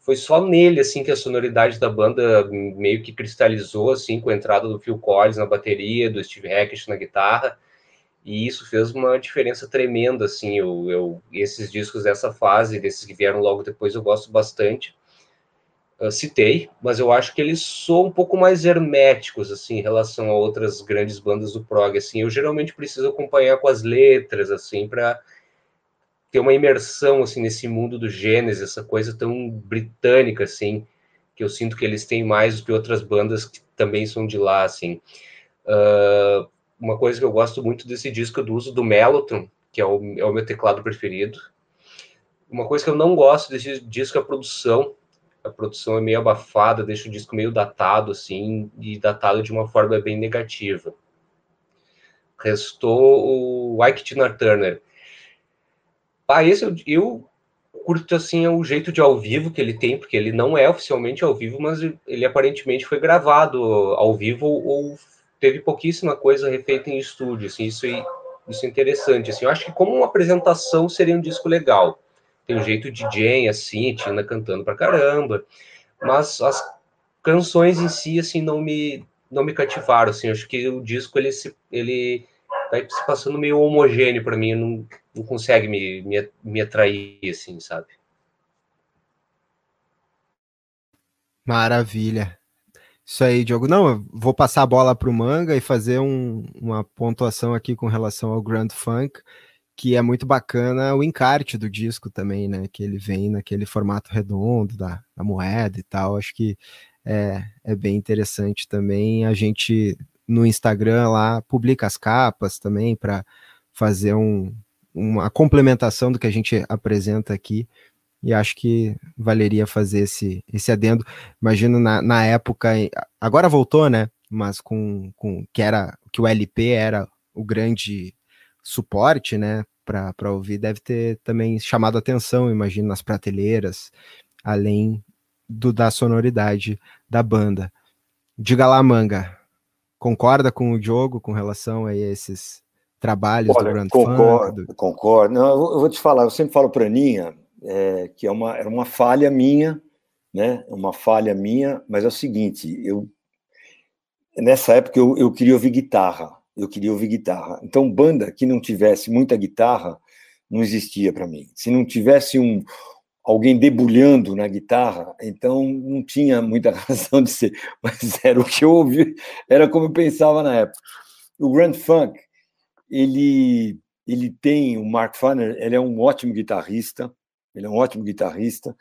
foi só nele, assim, que a sonoridade da banda meio que cristalizou, assim, com a entrada do Phil Collins na bateria, do Steve Hackett na guitarra, e isso fez uma diferença tremenda, assim, eu, eu esses discos dessa fase, desses que vieram logo depois, eu gosto bastante, eu citei, mas eu acho que eles são um pouco mais herméticos, assim, em relação a outras grandes bandas do prog, assim, eu geralmente preciso acompanhar com as letras, assim, para ter uma imersão assim nesse mundo do Gênesis, essa coisa tão britânica assim, que eu sinto que eles têm mais do que outras bandas que também são de lá assim. Uh, uma coisa que eu gosto muito desse disco é do uso do Mellotron, que é o, é o meu teclado preferido. Uma coisa que eu não gosto desse disco é a produção. A produção é meio abafada, deixa o disco meio datado, assim, e datado de uma forma bem negativa. Restou o Ike Tina Turner, ah, esse eu, eu curto assim o jeito de ao vivo que ele tem, porque ele não é oficialmente ao vivo, mas ele aparentemente foi gravado ao vivo ou teve pouquíssima coisa refeita em estúdio, assim, isso é, isso é interessante, assim, eu acho que como uma apresentação seria um disco legal, tem um jeito de Jane, assim, Tina cantando pra caramba, mas as canções em si, assim, não me, não me cativaram, assim, acho que o disco, ele se, ele tá se passando meio homogêneo para mim, não, não consegue me, me, me atrair, assim, sabe? Maravilha. Isso aí, Diogo. Não, eu vou passar a bola para o Manga e fazer um, uma pontuação aqui com relação ao Grand Funk, que é muito bacana o encarte do disco também, né? Que ele vem naquele formato redondo da, da moeda e tal. Acho que é, é bem interessante também. A gente no Instagram lá publica as capas também para fazer um, uma complementação do que a gente apresenta aqui, e acho que valeria fazer esse, esse adendo. Imagino na, na época, agora voltou, né? mas com, com que era que o LP era o grande suporte, né, para ouvir, deve ter também chamado atenção, imagino, nas prateleiras, além do da sonoridade da banda. Diga lá, Manga, concorda com o Diogo com relação a esses trabalhos Olha, do Grand concordo, Funk? Concordo. Não, eu vou te falar, eu sempre falo para a Aninha é, que é uma, era uma falha minha, né? Uma falha minha, mas é o seguinte, eu nessa época eu, eu queria ouvir guitarra, eu queria ouvir guitarra. Então, banda que não tivesse muita guitarra não existia para mim. Se não tivesse um alguém debulhando na guitarra, então não tinha muita razão de ser, mas era o que eu ouvi, era como eu pensava na época. O Grand Funk, ele ele tem o Mark Farner, ele é um ótimo guitarrista, ele é um ótimo guitarrista,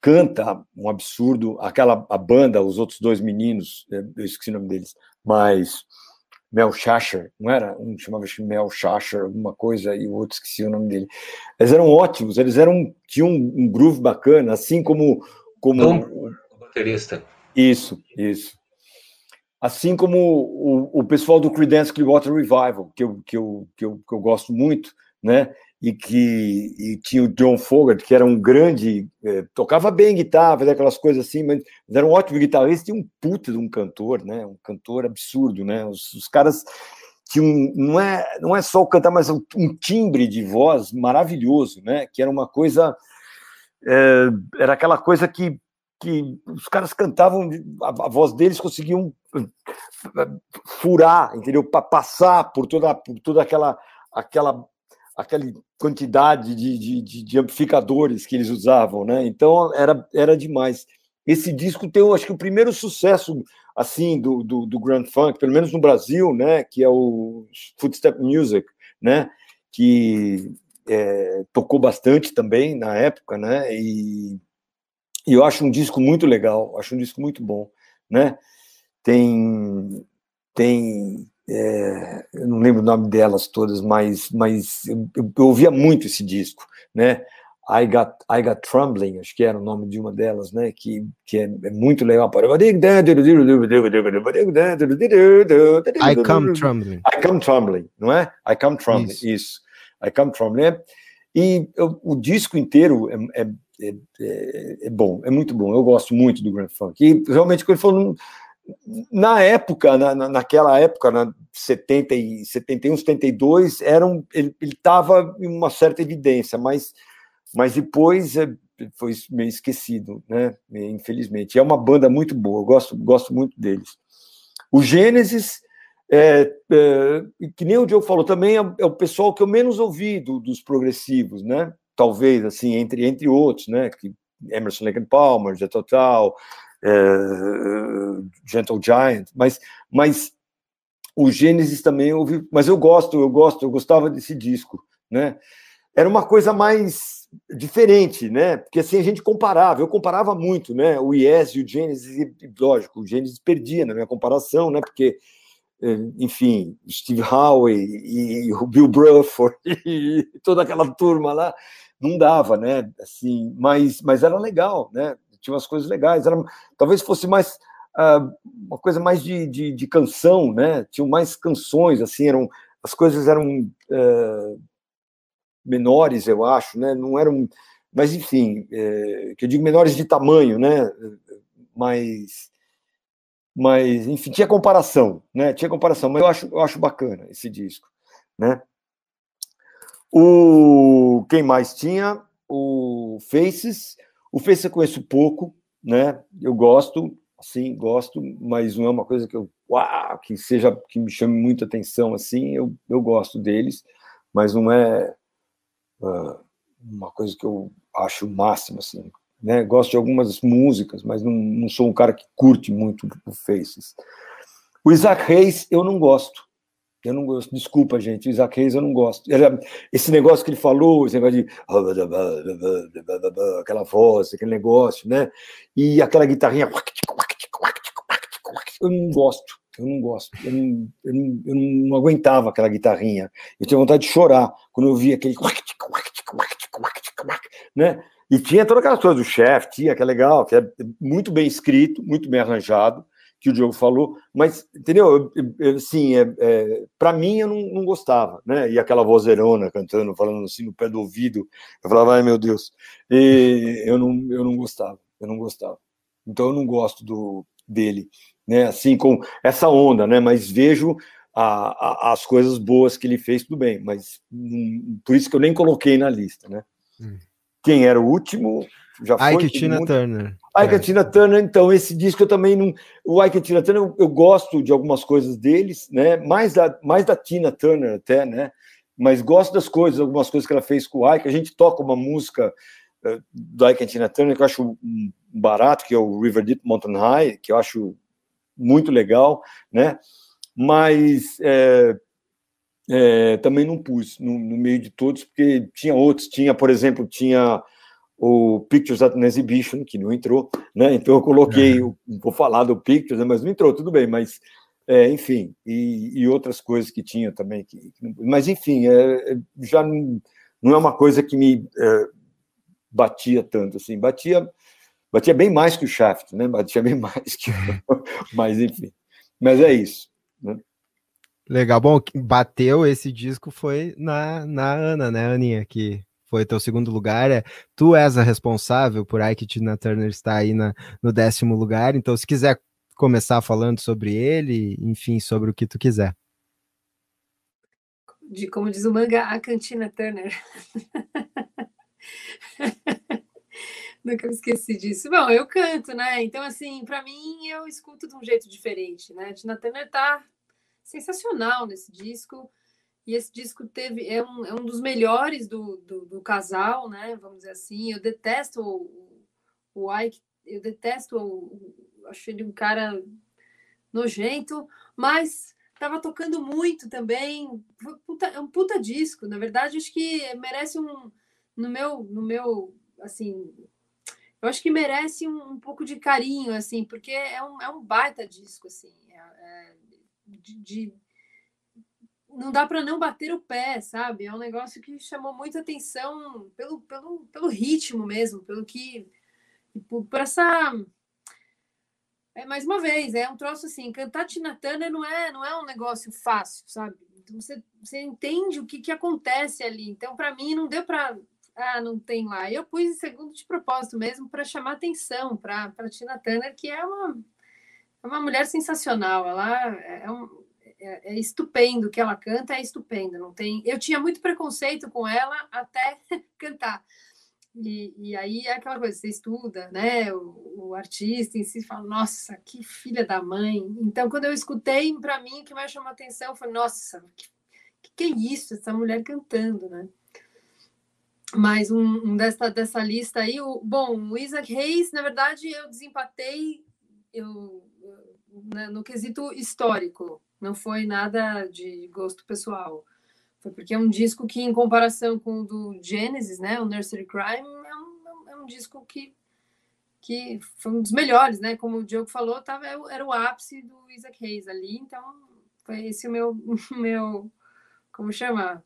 canta um absurdo, aquela a banda, os outros dois meninos, é, eu esqueci o nome deles, mas Mel Shasher, não era? Um chamava Mel Shasher, alguma coisa, e o outro esqueci o nome dele. Eles eram ótimos, eles eram tinham um, um groove bacana, assim como como o baterista. Isso, isso. Assim como o, o pessoal do Creedence Clearwater Revival, que eu, que eu, que eu, que eu gosto muito, né? e que e tinha o John Fogerty, que era um grande, eh, tocava bem guitarra, fazia aquelas coisas assim, mas era um ótimo guitarrista e um puta de um cantor, né? Um cantor absurdo, né? Os, os caras tinham, não é, não é só o cantar, mas um, um, timbre de voz maravilhoso, né? Que era uma coisa, eh, era aquela coisa que, que os caras cantavam, a, a voz deles conseguiam furar, entendeu? Passar por toda, por toda aquela aquela aquela quantidade de, de, de, amplificadores que eles usavam, né? Então era, era demais. Esse disco tem, acho que o primeiro sucesso assim do, do, do Grand Funk, pelo menos no Brasil, né? Que é o Footstep Music, né? Que é, tocou bastante também na época, né? E, e eu acho um disco muito legal, acho um disco muito bom, né? Tem tem é, eu não lembro o nome delas todas, mas, mas eu, eu, ouvia muito esse disco, né? I Got, I Got Trembling, acho que era o nome de uma delas, né? Que, que é, é muito legal. I Come Trembling. I Come Trembling, não é? I Come Trembling, isso. isso. I Come Trembling. E eu, o disco inteiro é, é, é, é, bom, é muito bom. Eu gosto muito do Grand Funk. E realmente, quando ele falou na época, na, naquela época, na 70 e 71, 72, era um, ele estava em uma certa evidência, mas, mas depois é, foi meio esquecido, né? Infelizmente. É uma banda muito boa, gosto, gosto muito deles. O Gênesis, é, é, que nem o Diogo falou, também é, é, o pessoal que eu menos ouvi do, dos progressivos, né? Talvez, assim, entre, entre outros, né? Que Emerson Lake Palmer, Jet Total, Gentle Giant, mas, mas o Gênesis também ouvi, mas eu gosto, eu gosto, eu gostava desse disco, né? Era uma coisa mais diferente, né? Porque assim a gente comparava, eu comparava muito, né? O Yes e o Gênesis, e, lógico, o Gênesis perdia na minha comparação, né? Porque é, enfim, Steve Howe e o Bill Bruford e toda aquela turma lá, não dava, né? Assim, mas, mas era legal, né? Tinha umas coisas legais. Era, talvez fosse mais uh, uma coisa mais de, de, de, canção, né? Tinham mais canções, assim, eram as coisas eram uh, menores, eu acho, né? Não eram, mas enfim, é, que eu digo menores de tamanho, né? Mas mas enfim tinha comparação, né? Tinha comparação, mas eu acho eu acho bacana esse disco, né? O quem mais tinha? O Faces, o Face eu conheço pouco, né? Eu gosto, assim, gosto, mas não é uma coisa que eu, uau, que seja, que me chame muita atenção, assim, eu, eu gosto deles, mas não é uh, uma coisa que eu acho o máximo, assim, né? Gosto de algumas músicas, mas não, não sou um cara que curte muito o Faces. O Isaac Reis eu não gosto, eu não gosto, desculpa, gente, o Isaac Reis eu não gosto. Ele, esse negócio que ele falou, esse negócio de. aquela voz, aquele negócio, né? E aquela guitarrinha. Eu não gosto, eu não gosto. Eu não, eu não, eu não aguentava aquela guitarrinha. Eu tinha vontade de chorar quando eu via aquele. Né? E tinha toda aquela coisa do chefe, tinha, que é legal, que é muito bem escrito, muito bem arranjado que o Diogo falou, mas, entendeu? Assim, é, é, para mim eu não, não, gostava, né? E aquela vozeirona cantando, falando assim no pé do ouvido, eu falava, ai meu Deus, e eu não, eu não gostava, eu não gostava. Então eu não gosto do, dele, né? Assim, com essa onda, né? Mas vejo a, a, as coisas boas que ele fez, tudo bem, mas hum, por isso que eu nem coloquei na lista, né? Hum. Quem era o último? Já foi. Ike Tina. Turner. Ike é. Tina Turner, então, esse disco eu também não. O Ike Tina Turner, eu, eu, gosto de algumas coisas deles, né? Mais da, mais da Tina Turner até, né? Mas gosto das coisas, algumas coisas que ela fez com o Ike. A gente toca uma música uh, do Ike Tina Turner que eu acho barato, que é o River Deep Mountain High, que eu acho muito legal, né? Mas é, é, também não pus no, no, meio de todos, porque tinha outros, tinha, por exemplo, tinha o Pictures at an Exhibition, que não entrou, né? Então eu coloquei, uhum. vou falar do Pictures, né? mas não entrou, tudo bem, mas é, enfim, e, e, outras coisas que tinha também, que, que mas enfim, é, é, já não, não, é uma coisa que me é, batia tanto, assim, batia, batia bem mais que o Shaft, né? Batia bem mais que, mas enfim, mas é isso. Né? Legal, bom, bateu esse disco foi na, na Ana, né, Aninha, que foi teu segundo lugar. É, tu és a responsável por Ike Tina Turner estar aí na, no décimo lugar. Então, se quiser começar falando sobre ele, enfim, sobre o que tu quiser. De como diz o manga, a Cantina Turner. Nunca me esqueci disso. Bom, eu canto, né? Então, assim, para mim, eu escuto de um jeito diferente, né? A Tina Turner tá sensacional nesse disco. E esse disco teve é um, é um dos melhores do, do, do casal, né? Vamos dizer assim. Eu detesto o, o Ike, eu detesto o, acho ele um cara nojento, mas estava tocando muito também. Puta, é um puta disco, na verdade, acho que merece um no meu no meu assim, eu acho que merece um, um pouco de carinho assim, porque é um, é um baita disco assim, é, é, de, de não dá para não bater o pé, sabe? É um negócio que chamou muita atenção pelo, pelo, pelo ritmo mesmo, pelo que. Por, por essa. É, mais uma vez, é um troço assim, cantar Tina Turner não é, não é um negócio fácil, sabe? Então você, você entende o que, que acontece ali. Então, para mim, não deu para. Ah, não tem lá. Eu pus em segundo de propósito mesmo para chamar atenção para Tina Turner, que é uma, é uma mulher sensacional. Ela é um, é, é, estupendo o que ela canta, é estupendo. Não tem, eu tinha muito preconceito com ela até cantar. E, e aí é aquela coisa, você estuda, né? O, o, artista em si fala, nossa, que filha da mãe. Então, quando eu escutei, para mim, o que mais chamou atenção foi, nossa, que, que é isso, essa mulher cantando, né? Mais um, um dessa, dessa lista aí. O, bom, o Isaac Reis, na verdade, eu desempatei eu, né, no quesito histórico não foi nada de gosto pessoal. Foi porque é um disco que, em comparação com o do Genesis, né, o Nursery Crime, é um, é um disco que, que foi um dos melhores, né? Como o Diogo falou, tava, era o ápice do Isaac Hayes ali, então foi esse o meu, meu como chama?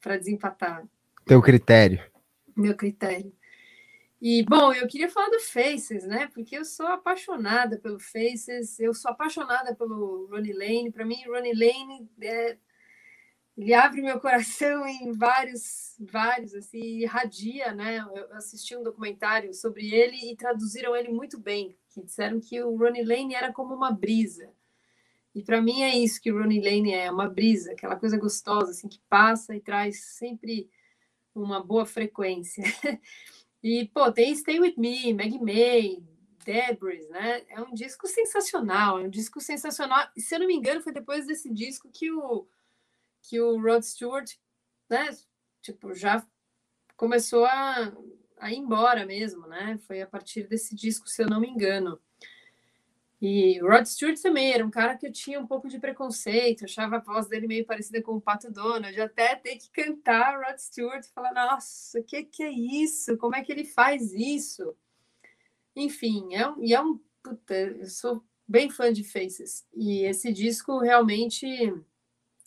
Para desempatar. Teu critério. Meu critério. E, bom, eu queria falar do Faces, né? Porque eu sou apaixonada pelo Faces, eu sou apaixonada pelo Ronnie Lane. Para mim, Ronnie Lane é, ele abre meu coração em vários, vários, assim, irradia, né? Eu assisti um documentário sobre ele e traduziram ele muito bem, que disseram que o Ronnie Lane era como uma brisa. E para mim é isso que o Ronnie Lane é, uma brisa, aquela coisa gostosa, assim, que passa e traz sempre uma boa frequência. E, pô, tem Stay With Me, Maggie May, Debris, né? É um disco sensacional, é um disco sensacional. Se eu não me engano, foi depois desse disco que o, que o Rod Stewart, né? Tipo, já começou a, a ir embora mesmo, né? Foi a partir desse disco, se eu não me engano. E Rod Stewart também era um cara que eu tinha um pouco de preconceito, achava a voz dele meio parecida com o Pato Donald, até ter que cantar Rod Stewart e falar, nossa, o que, que é isso? Como é que ele faz isso? Enfim, é um, e é um. Puta, eu sou bem fã de Faces. E esse disco realmente.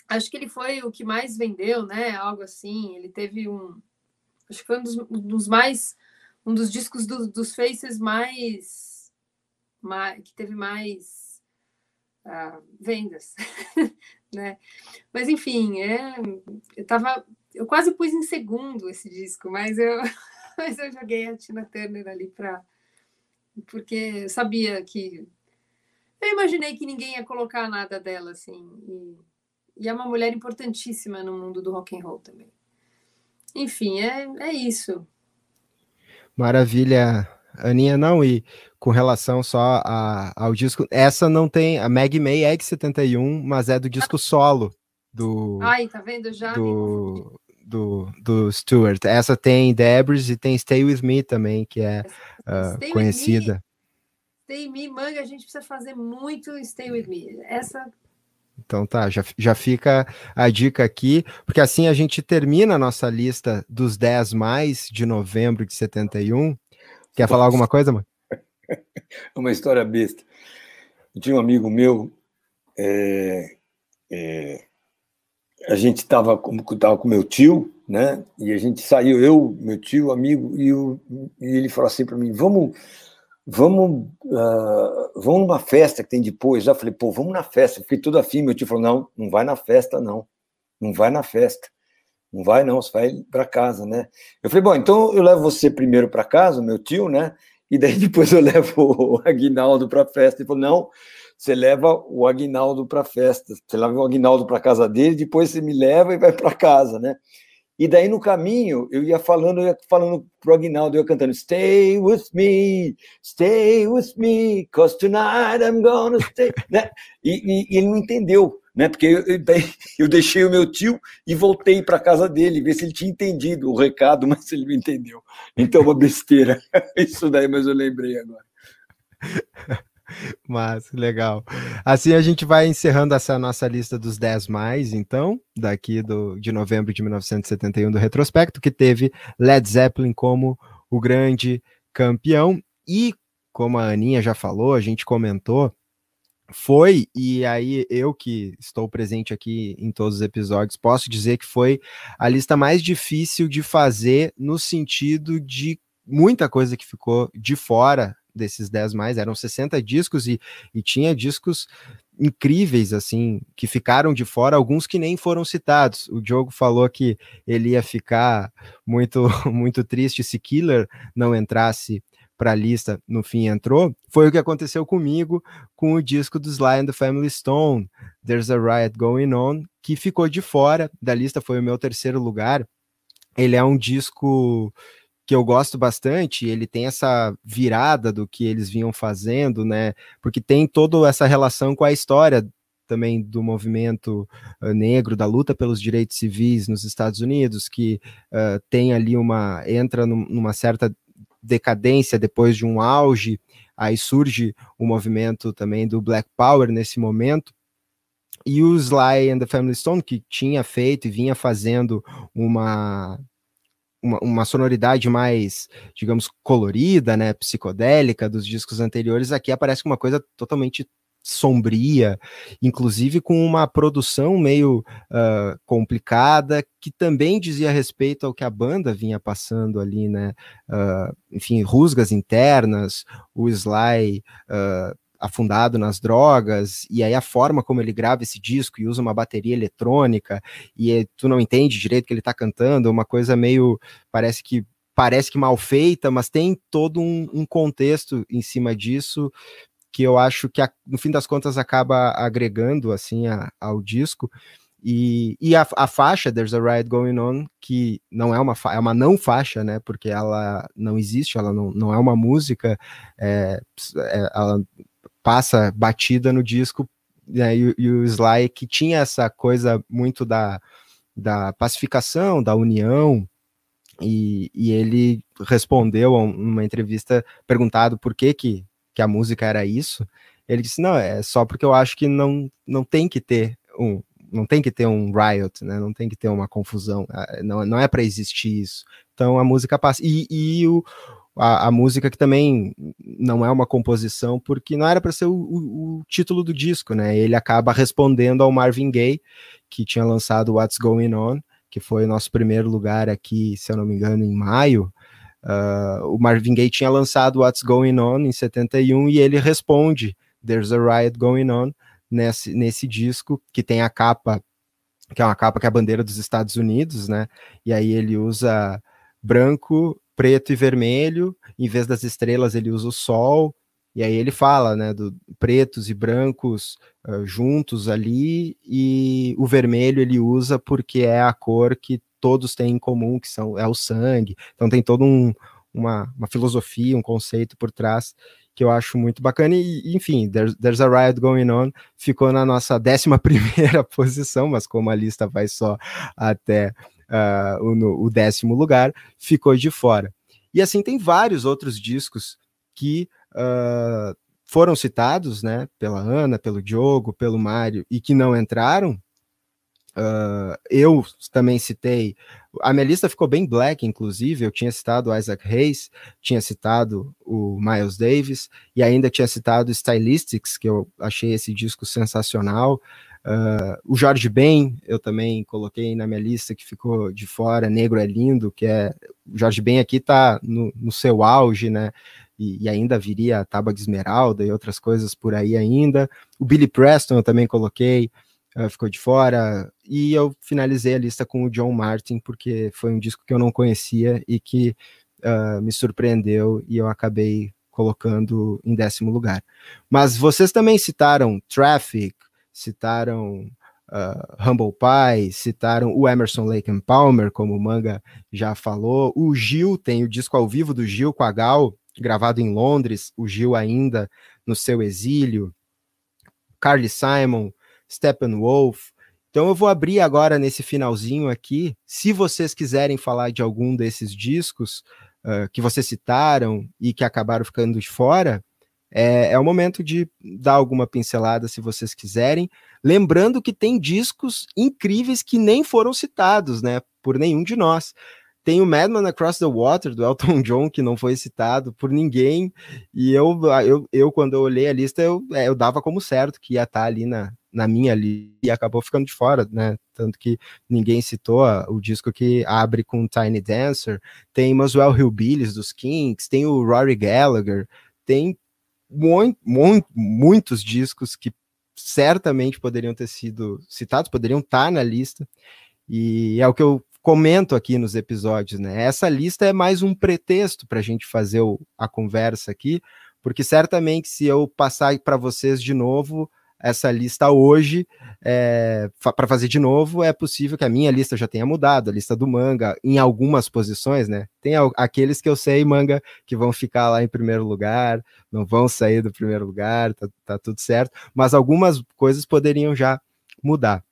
Acho que ele foi o que mais vendeu, né? Algo assim. Ele teve um. Acho que foi um dos, um dos mais. Um dos discos do, dos Faces mais mais, que teve mais uh, vendas, né? Mas enfim, é, eu tava, eu quase pus em segundo esse disco, mas eu, mas eu joguei a Tina Turner ali para porque eu sabia que eu imaginei que ninguém ia colocar nada dela assim e, e é uma mulher importantíssima no mundo do rock and roll também. Enfim, é, é isso. Maravilha, Aninha, não, e com relação só a, ao disco, essa não tem, a Meg May é de 71, mas é do disco solo do... Ai, tá vendo? Já do, do, do Stewart. Essa tem Debris e tem Stay With Me também, que é uh, conhecida. Stay With Me, manga, a gente precisa fazer muito Stay With Me. Essa então tá, já, já fica a dica aqui, porque assim a gente termina a nossa lista dos 10 mais de novembro de 71. Quer falar alguma coisa, mano? Uma história besta. Eu tinha um amigo meu, é, é, a gente estava com, tava com meu tio, né? E a gente saiu, eu, meu tio, amigo, e, eu, e ele falou assim para mim: vamos, vamos, uh, vamos numa festa que tem depois. Eu falei: pô, vamos na festa. Eu fiquei tudo afim. Meu tio falou: não, não vai na festa, não. Não vai na festa. Não vai, não, você vai para casa, né? Eu falei: bom, então eu levo você primeiro para casa, meu tio, né? E daí depois eu levo o Aguinaldo para festa. Ele falou: não você leva o Aguinaldo para festa, você leva o Aguinaldo para casa dele, depois você me leva e vai para casa, né? E daí no caminho eu ia falando, eu ia falando pro Aguinaldo, eu ia cantando Stay with me, stay with me, cause tonight I'm gonna stay, né? E, e, e ele não entendeu, né? Porque eu, eu deixei o meu tio e voltei para casa dele, ver se ele tinha entendido o recado, mas ele não entendeu. Então uma besteira. Isso daí, mas eu lembrei agora. Mas, legal. Assim a gente vai encerrando essa nossa lista dos 10 mais, então, daqui do, de novembro de 1971 do retrospecto, que teve Led Zeppelin como o grande campeão. E, como a Aninha já falou, a gente comentou, foi, e aí eu que estou presente aqui em todos os episódios, posso dizer que foi a lista mais difícil de fazer no sentido de muita coisa que ficou de fora desses 10 mais, eram 60 discos e, e tinha discos incríveis, assim, que ficaram de fora, alguns que nem foram citados. O Diogo falou que ele ia ficar muito, muito triste se Killer não entrasse para a lista, no fim entrou. Foi o que aconteceu comigo com o disco do Sly and the Family Stone, There's a Riot Going On, que ficou de fora da lista, foi o meu terceiro lugar. Ele é um disco que eu gosto bastante, ele tem essa virada do que eles vinham fazendo, né? Porque tem toda essa relação com a história também do movimento uh, negro, da luta pelos direitos civis nos Estados Unidos, que uh, tem ali uma. entra num, numa certa decadência depois de um auge, aí surge o movimento também do Black Power nesse momento. E o Sly and the Family Stone, que tinha feito e vinha fazendo uma uma, uma, sonoridade mais, digamos, colorida, né, psicodélica dos discos anteriores, aqui aparece uma coisa totalmente sombria, inclusive com uma produção meio uh, complicada, que também dizia respeito ao que a banda vinha passando ali, né? Uh, enfim, rusgas internas, o Sly uh, afundado nas drogas, e aí a forma como ele grava esse disco e usa uma bateria eletrônica, e tu não entende direito que ele tá cantando, uma coisa meio, parece que parece que mal feita, mas tem todo um, um contexto em cima disso que eu acho que no fim das contas acaba agregando assim a, ao disco. E, e a, a, faixa There's a Riot Going On, que não é uma é uma não faixa, né? Porque ela não existe, ela não, não é uma música, é, é, ela passa batida no disco, né, e, e, o Sly que tinha essa coisa muito da, da pacificação, da união, e, e ele respondeu a uma entrevista perguntado por que, que, que a música era isso. Ele disse: não, é só porque eu acho que não, não tem que ter um. Não tem que ter um riot, né? Não tem que ter uma confusão. Não, não é para existir isso. Então a música passa. E, e o, a, a, música que também não é uma composição, porque não era para ser o, o, o, título do disco, né? Ele acaba respondendo ao Marvin Gaye, que tinha lançado What's Going On, que foi o nosso primeiro lugar aqui, se eu não me engano, em maio. Uh, o Marvin Gaye tinha lançado What's Going On em 71 e ele responde There's a Riot Going On nesse, nesse disco, que tem a capa, que é uma capa que é a bandeira dos Estados Unidos, né? E aí ele usa branco, preto e vermelho, em vez das estrelas ele usa o sol, e aí ele fala, né, do pretos e brancos uh, juntos ali, e o vermelho ele usa porque é a cor que todos têm em comum, que são é o sangue. Então tem todo um, uma, uma filosofia, um conceito por trás que eu acho muito bacana. E, enfim, There's, There's a Riot Going On ficou na nossa 11 primeira posição, mas como a lista vai só até uh, o, no, o décimo lugar, ficou de fora. E assim tem vários outros discos que uh, foram citados, né, pela Ana, pelo Diogo, pelo Mário, e que não entraram, Uh, eu também citei. A minha lista ficou bem black, inclusive. Eu tinha citado Isaac Hayes, tinha citado o Miles Davis e ainda tinha citado Stylistics, que eu achei esse disco sensacional. Uh, o Jorge Ben, eu também coloquei na minha lista que ficou de fora. Negro é lindo, que é. O Jorge Ben aqui tá no, no seu auge, né? E, e, ainda viria a Tábua de Esmeralda e outras coisas por aí ainda. O Billy Preston eu também coloquei uh, ficou de fora. E eu finalizei a lista com o John Martin, porque foi um disco que eu não conhecia e que uh, me surpreendeu e eu acabei colocando em décimo lugar. Mas vocês também citaram Traffic, citaram uh, Humble Pie, citaram o Emerson Lake and Palmer, como o Manga já falou. O Gil tem o disco ao vivo do Gil com a Gal, gravado em Londres, o Gil ainda no seu exílio. Carly Simon, Steppenwolf. Então eu vou abrir agora nesse finalzinho aqui. Se vocês quiserem falar de algum desses discos uh, que vocês citaram e que acabaram ficando de fora, é, é o momento de dar alguma pincelada se vocês quiserem. Lembrando que tem discos incríveis que nem foram citados, né? Por nenhum de nós. Tem o Madman Across the Water, do Elton John, que não foi citado por ninguém. E eu, eu, eu quando eu olhei a lista, eu, é, eu dava como certo que ia estar ali na, na minha ali e acabou ficando de fora, né? Tanto que ninguém citou o disco que abre com Tiny Dancer, tem Maswell Hillbillies dos Kinks, tem o Rory Gallagher, tem muito, muito, muitos discos que certamente poderiam ter sido citados, poderiam estar na lista, e é o que eu comento aqui nos episódios, né? Essa lista é mais um pretexto para a gente fazer o, a conversa aqui, porque certamente se eu passar para vocês de novo, essa lista hoje é, para fazer de novo, é possível que a minha lista já tenha mudado, a lista do manga, em algumas posições, né? Tem aqueles que eu sei, manga, que vão ficar lá em primeiro lugar, não vão sair do primeiro lugar, tá, tá tudo certo, mas algumas coisas poderiam já mudar.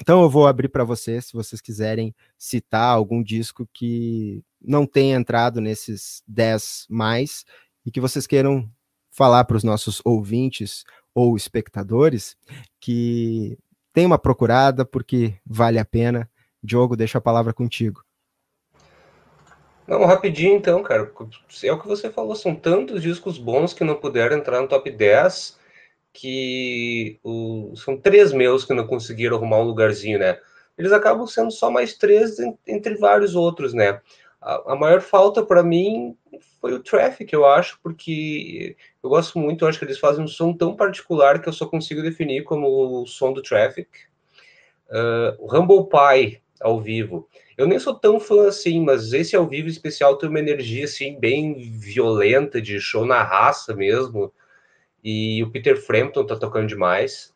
Então eu vou abrir para vocês, se vocês quiserem citar algum disco que não tenha entrado nesses 10 mais e que vocês queiram falar para os nossos ouvintes ou espectadores que tem uma procurada porque vale a pena. Diogo, deixa a palavra contigo. Não, rapidinho então, cara. É o que você falou, são tantos discos bons que não puderam entrar no top 10 que o... são três meus que não conseguiram arrumar um lugarzinho, né? Eles acabam sendo só mais três entre vários outros, né? A, a maior falta para mim foi o Traffic, eu acho, porque eu gosto muito, eu acho que eles fazem um som tão particular que eu só consigo definir como o som do Traffic. Uh, o Humble Pie, ao vivo. Eu nem sou tão fã assim, mas esse ao vivo especial tem uma energia assim bem violenta, de show na raça mesmo. E o Peter Frampton tá tocando demais.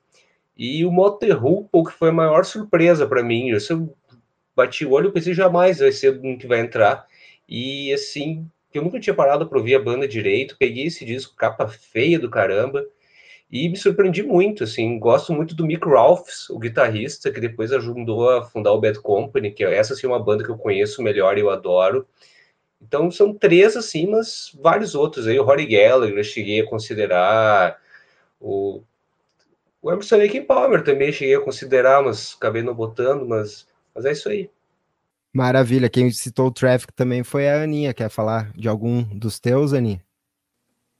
E o Motorhoople, que foi a maior surpresa para mim. Eu bati o olho e pensei jamais vai ser um que vai entrar. E assim, eu nunca tinha parado para ouvir a banda direito, peguei esse disco, capa feia do caramba, e me surpreendi muito, assim, gosto muito do Mick Rolfs, o guitarrista, que depois ajudou a fundar o Bad Company, que é essa sim é uma banda que eu conheço melhor e eu adoro. Então são três, assim, mas vários outros aí, o Rory Gallagher eu cheguei a considerar, o, o Emerson Lake Palmer também cheguei a considerar, mas acabei não botando, mas, mas é isso aí. Maravilha. Quem citou o Traffic também foi a Aninha. Quer falar de algum dos teus, Aninha?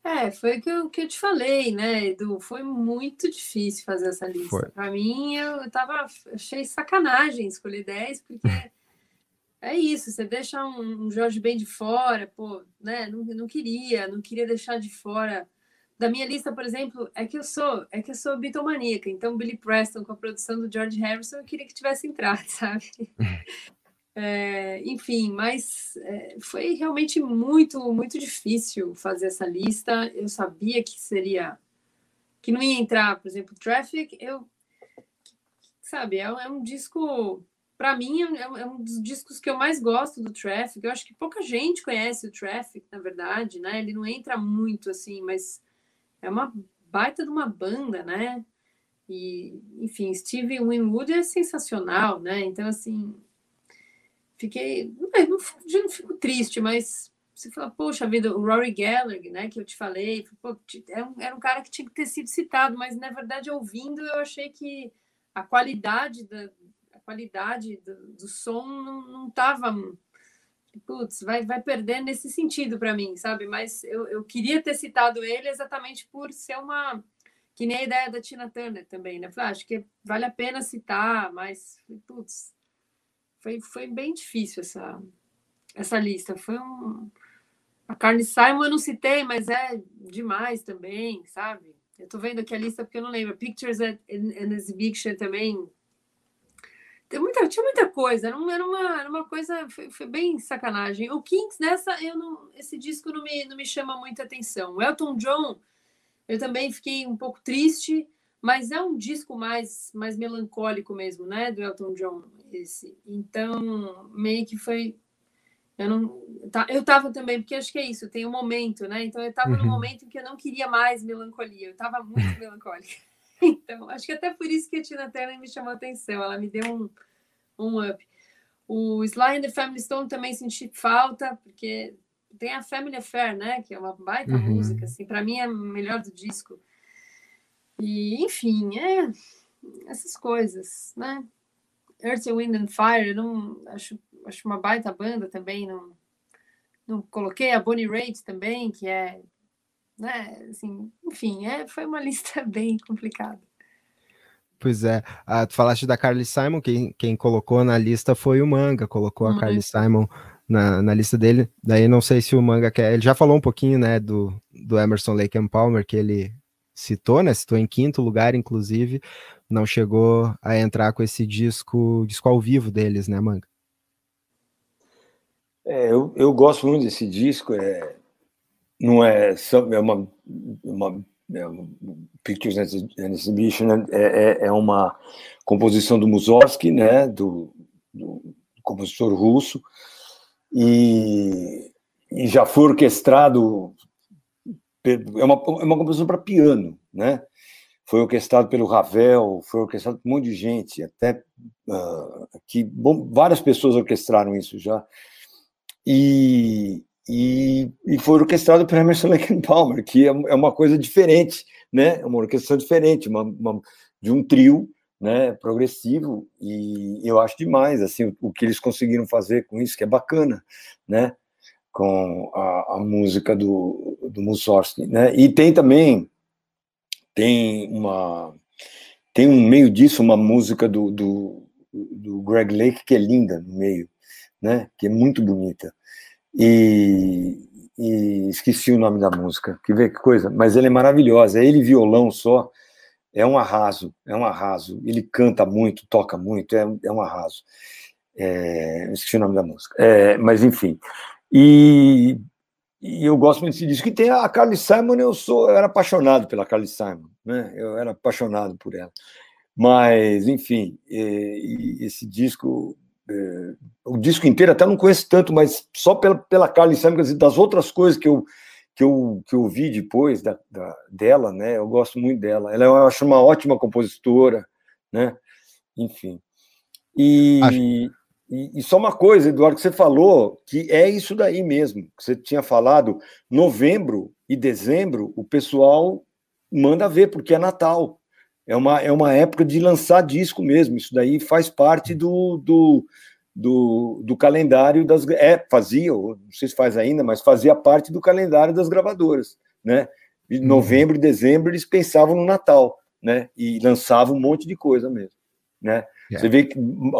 É, foi o que eu, que eu te falei, né, Edu? Foi muito difícil fazer essa lista. Para mim, eu tava, achei sacanagem escolher 10, porque é isso, você deixa um, um Jorge bem de fora, pô, né? Não, não queria, não queria deixar de fora da minha lista, por exemplo, é que eu sou, é que eu sou bitomaníaca. Então, Billy Preston com a produção do George Harrison, eu queria que tivesse entrado, sabe? É, enfim, mas é, foi realmente muito, muito difícil fazer essa lista. Eu sabia que seria que não ia entrar, por exemplo, Traffic. Eu, sabe, é, é um disco para mim é, é, um dos discos que eu mais gosto do Traffic. Eu acho que pouca gente conhece o Traffic, na verdade, né? Ele não entra muito assim, mas é uma baita de uma banda, né? E, enfim, Steve Winwood é sensacional, né? Então, assim, fiquei. Não, não, não fico triste, mas você fala, poxa vida, o Rory Gallagher, né? Que eu te falei, pô, era, um, era um cara que tinha que ter sido citado, mas na verdade, ouvindo, eu achei que a qualidade da qualidade do, do som não estava putz, vai, vai perder nesse sentido para mim, sabe? Mas eu, eu queria ter citado ele exatamente por ser uma. Que nem a ideia da Tina Turner também, né? Falei, ah, acho que vale a pena citar, mas, putz, foi, foi bem difícil essa, essa lista. Foi um. A Carly Simon eu não citei, mas é demais também, sabe? Eu tô vendo aqui a lista porque eu não lembro. Pictures and, and Exhibition também tem muita, tinha muita coisa, era uma, era uma coisa, foi, foi, bem sacanagem. O Kings, nessa, eu não, esse disco não me, não me chama muita atenção. O Elton John, eu também fiquei um pouco triste, mas é um disco mais, mais melancólico mesmo, né, do Elton John, esse. Então, meio que foi... Eu não... Tá, eu tava também, porque acho que é isso, tem um momento, né? Então, eu tava uhum. num momento em que eu não queria mais melancolia, eu tava muito melancólica. Então, acho que até por isso que a Tina Turner me chamou a atenção. Ela me deu um, um up. O Sly and the Family Stone também senti falta, porque tem a Family Affair, né? Que é uma baita uhum. música, assim. Para mim é a melhor do disco. E, enfim, é essas coisas, né? Earth, Wind and Fire, eu não acho, acho uma baita banda também. Não, não coloquei a Bonnie Raitt também, que é né? Assim, enfim, é, foi uma lista bem complicada. Pois é, ah, tu falaste da Carly Simon, quem, quem colocou na lista foi o Manga, colocou a Carly Simon na, na lista dele, daí não sei se o Manga quer, ele já falou um pouquinho, né, do, do Emerson Lake and Palmer, que ele citou, né, citou em quinto lugar, inclusive, não chegou a entrar com esse disco, disco ao vivo deles, né, Manga? É, eu, eu gosto muito desse disco, é, não é é uma, uma, é Pictures and Exhibition né? é, é, é, uma composição do Mussorgsky, né, do, do compositor russo, e, e, já foi orquestrado é uma, é uma composição para piano, né? Foi orquestrado pelo Ravel, foi orquestrado por um monte de gente, até uh, que bom, várias pessoas orquestraram isso já. E, e, e foi orquestrado por Emerson Lake Palmer, que é, é, uma coisa diferente, né? É uma orquestração diferente, uma, uma, de um trio, né? Progressivo e eu acho demais assim o, o, que eles conseguiram fazer com isso, que é bacana, né? Com a, a música do, do Mussorgsky, né? E tem também tem uma tem um meio disso uma música do, do, do Greg Lake que é linda no meio, né? Que é muito bonita e, e, esqueci o nome da música, que vê que coisa, mas ela é maravilhosa, é ele violão só, é um arraso, é um arraso, ele canta muito, toca muito, é, é um arraso, é, esqueci o nome da música, é, mas enfim, e, e, eu gosto muito desse disco, e tem a Carly Simon, eu sou, eu era apaixonado pela Carly Simon, né, eu era apaixonado por ela, mas, enfim, esse disco é, o disco inteiro até não conheço tanto, mas só pela, pela Carly Simon, dizer, das outras coisas que eu, que eu, que eu vi depois da, da, dela, né? Eu gosto muito dela. Ela eu acho uma ótima compositora, né? Enfim. E, e, e, só uma coisa, Eduardo, que você falou, que é isso daí mesmo, que você tinha falado, novembro e dezembro, o pessoal manda ver, porque é Natal é uma, é uma época de lançar disco mesmo. Isso daí faz parte do, do, do, do calendário das. É, fazia, não sei se faz ainda, mas fazia parte do calendário das gravadoras. Né? Em uhum. novembro e dezembro eles pensavam no Natal, né? E lançavam um monte de coisa mesmo. Né? Yeah. Você vê que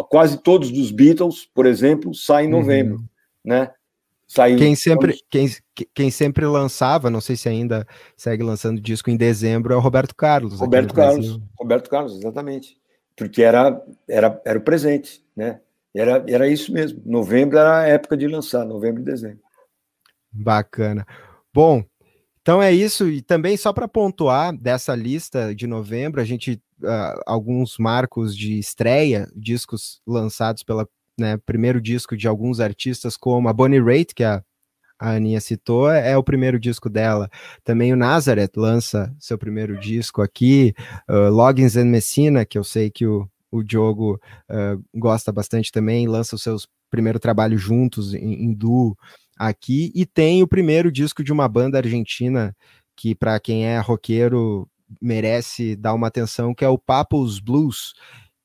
quase todos dos Beatles, por exemplo, saem em novembro, uhum. né? Saiu quem sempre, quem, quem sempre lançava, não sei se ainda segue lançando disco em dezembro, é o Roberto Carlos. Roberto Carlos, Roberto Carlos, exatamente. Porque era, era, era o presente, né? Era, era isso mesmo. Novembro era a época de lançar, novembro e dezembro. Bacana. Bom, então é isso. E também só para pontuar dessa lista de novembro, a gente uh, alguns marcos de estreia, discos lançados pela né, primeiro disco de alguns artistas, como a Bonnie Raitt, que a, a Aninha citou, é o primeiro disco dela. Também o Nazareth lança seu primeiro disco aqui, uh, Loggins and Messina, que eu sei que o, o Diogo uh, gosta bastante também, lança o seu primeiro trabalho juntos em, em duo aqui, e tem o primeiro disco de uma banda argentina que, para quem é roqueiro, merece dar uma atenção, que é o Papos Blues,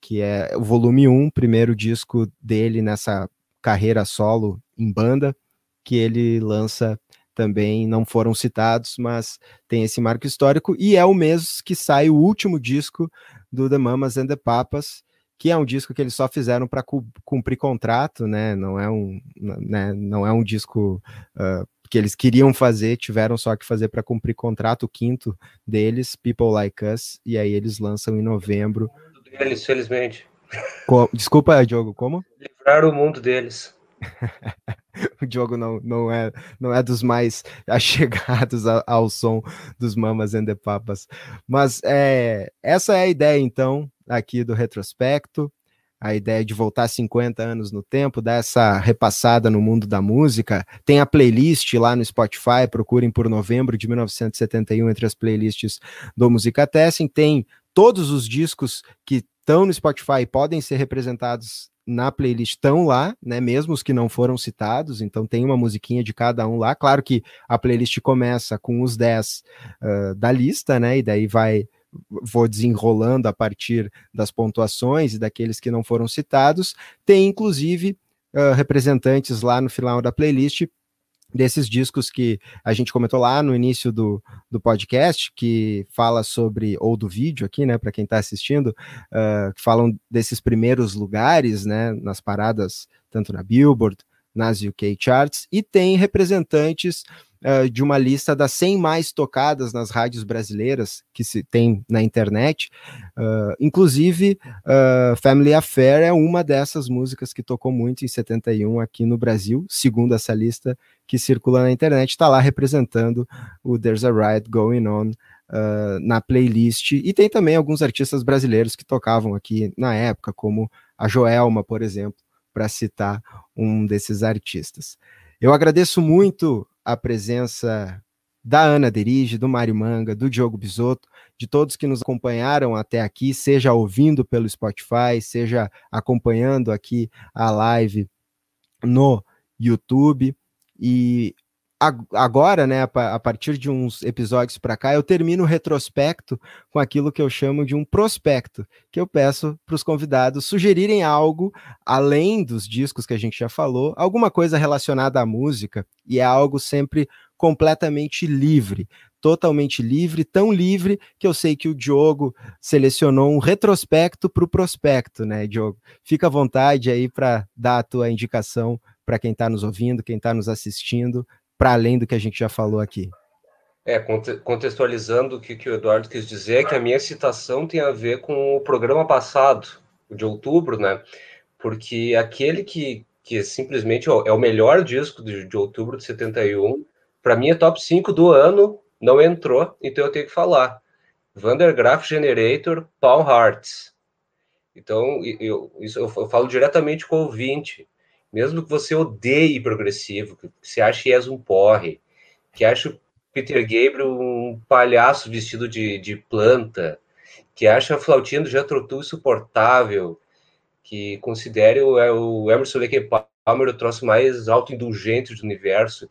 que é o volume 1, primeiro disco dele nessa carreira solo em banda, que ele lança também, não foram citados, mas tem esse marco histórico, e é o mês que sai o último disco do The Mamas and the Papas, que é um disco que eles só fizeram para cumprir contrato, né? Não é um, né? não é um disco uh, que eles queriam fazer, tiveram só que fazer para cumprir contrato, o quinto deles, People Like Us, e aí eles lançam em novembro. Deles, felizmente. Desculpa, Diogo, como? Livrar o mundo deles. o Diogo não, não, é, não é dos mais achegados ao som dos Mamas and the Papas. Mas é, essa é a ideia, então, aqui do retrospecto a ideia de voltar 50 anos no tempo, dar essa repassada no mundo da música. Tem a playlist lá no Spotify, procurem por novembro de 1971 entre as playlists do Música Testing. Tem todos os discos que estão no Spotify podem ser representados na playlist estão lá, né? Mesmo os que não foram citados, então tem uma musiquinha de cada um lá. Claro que a playlist começa com os 10 uh, da lista, né? E daí vai vou desenrolando a partir das pontuações e daqueles que não foram citados. Tem, inclusive, uh, representantes lá no final da playlist desses discos que a gente comentou lá no início do, do podcast, que fala sobre, ou do vídeo aqui, né, para quem está assistindo, uh, que falam desses primeiros lugares, né, nas paradas, tanto na Billboard, nas UK Charts, e tem representantes uh, de uma lista das 100 mais tocadas nas rádios brasileiras que se tem na internet. Uh, inclusive, uh, Family Affair é uma dessas músicas que tocou muito em 71 aqui no Brasil, segundo essa lista que circula na internet, está lá representando o There's a Riot Going On. Uh, na playlist, e tem também alguns artistas brasileiros que tocavam aqui na época, como a Joelma, por exemplo, para citar um desses artistas. Eu agradeço muito a presença da Ana Derige, do Mário Manga, do Diogo Bisotto, de todos que nos acompanharam até aqui, seja ouvindo pelo Spotify, seja acompanhando aqui a live no YouTube. E agora, né, a partir de uns episódios para cá, eu termino o retrospecto com aquilo que eu chamo de um prospecto, que eu peço para os convidados sugerirem algo além dos discos que a gente já falou, alguma coisa relacionada à música, e é algo sempre completamente livre, totalmente livre, tão livre que eu sei que o Diogo selecionou um retrospecto para o prospecto, né, Diogo? Fica à vontade aí para dar a tua indicação para quem está nos ouvindo, quem está nos assistindo, para além do que a gente já falou aqui. É, contextualizando o que, que o Eduardo quis dizer, é que a minha citação tem a ver com o programa passado, de outubro, né? Porque aquele que, que simplesmente é o melhor disco de, de outubro de 71, para mim é top 5 do ano, não entrou, então eu tenho que falar. Vandergraaf Generator, Paul Hearts. Então, eu, eu, eu falo diretamente com o ouvinte mesmo que você odeie progressivo, que você ache és um porre, que ache o Peter Gabriel um palhaço vestido de, de planta, que ache a flautinha do Jethro Tull insuportável, que considere o, é, o Emerson Lake Palmer o troço mais autoindulgente do universo,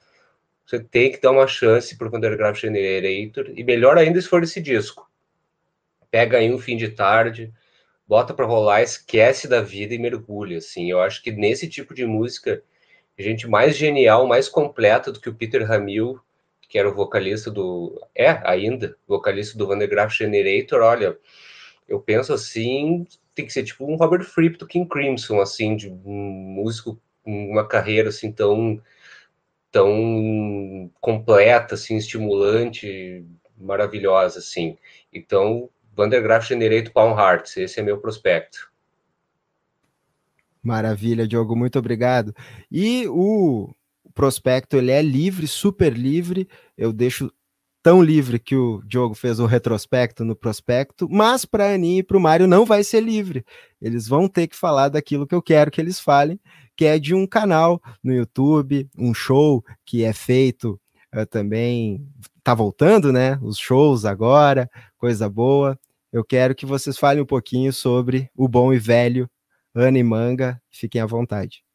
você tem que dar uma chance para o Underground Generator, e melhor ainda se for esse disco. Pega aí um fim de tarde, bota para rolar, esquece da vida e mergulha, assim. Eu acho que nesse tipo de música, gente mais genial, mais completa do que o Peter Hamill, que era o vocalista do... É, ainda, vocalista do Vandergraaf Generator, olha, eu penso assim, tem que ser tipo um Robert Fripp do King Crimson, assim, de um músico com uma carreira assim tão tão completa, assim, estimulante, maravilhosa, assim. Então, Vandergraaf Generate Palm Hearts, esse é meu prospecto. Maravilha, Diogo, muito obrigado. E o prospecto, ele é livre, super livre, eu deixo tão livre que o Diogo fez o retrospecto no prospecto, mas para a Aninha e para o Mário não vai ser livre. Eles vão ter que falar daquilo que eu quero que eles falem, que é de um canal no YouTube, um show que é feito uh, também, tá voltando, né? Os shows agora, coisa boa. Eu quero que vocês falem um pouquinho sobre o bom e velho Ana e Manga. Fiquem à vontade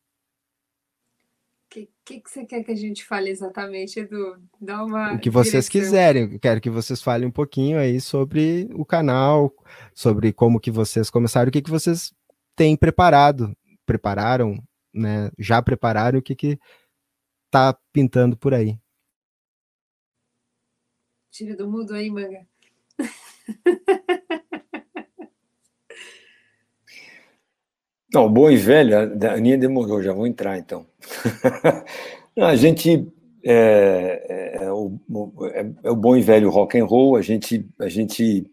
que, que você quer que a gente fale exatamente, Edu? Dá uma. O que vocês direção. quiserem. Eu quero que vocês falem um pouquinho aí sobre o canal, sobre como que vocês começaram, o que, que vocês têm preparado, prepararam, né? Já prepararam o que que tá pintando por aí. Tira do mudo aí, manga. Não, bom e velho, a Aninha demorou, já vou entrar então. a gente é, é, é, o, é, é, o bom e velho rock and roll, a gente, a gente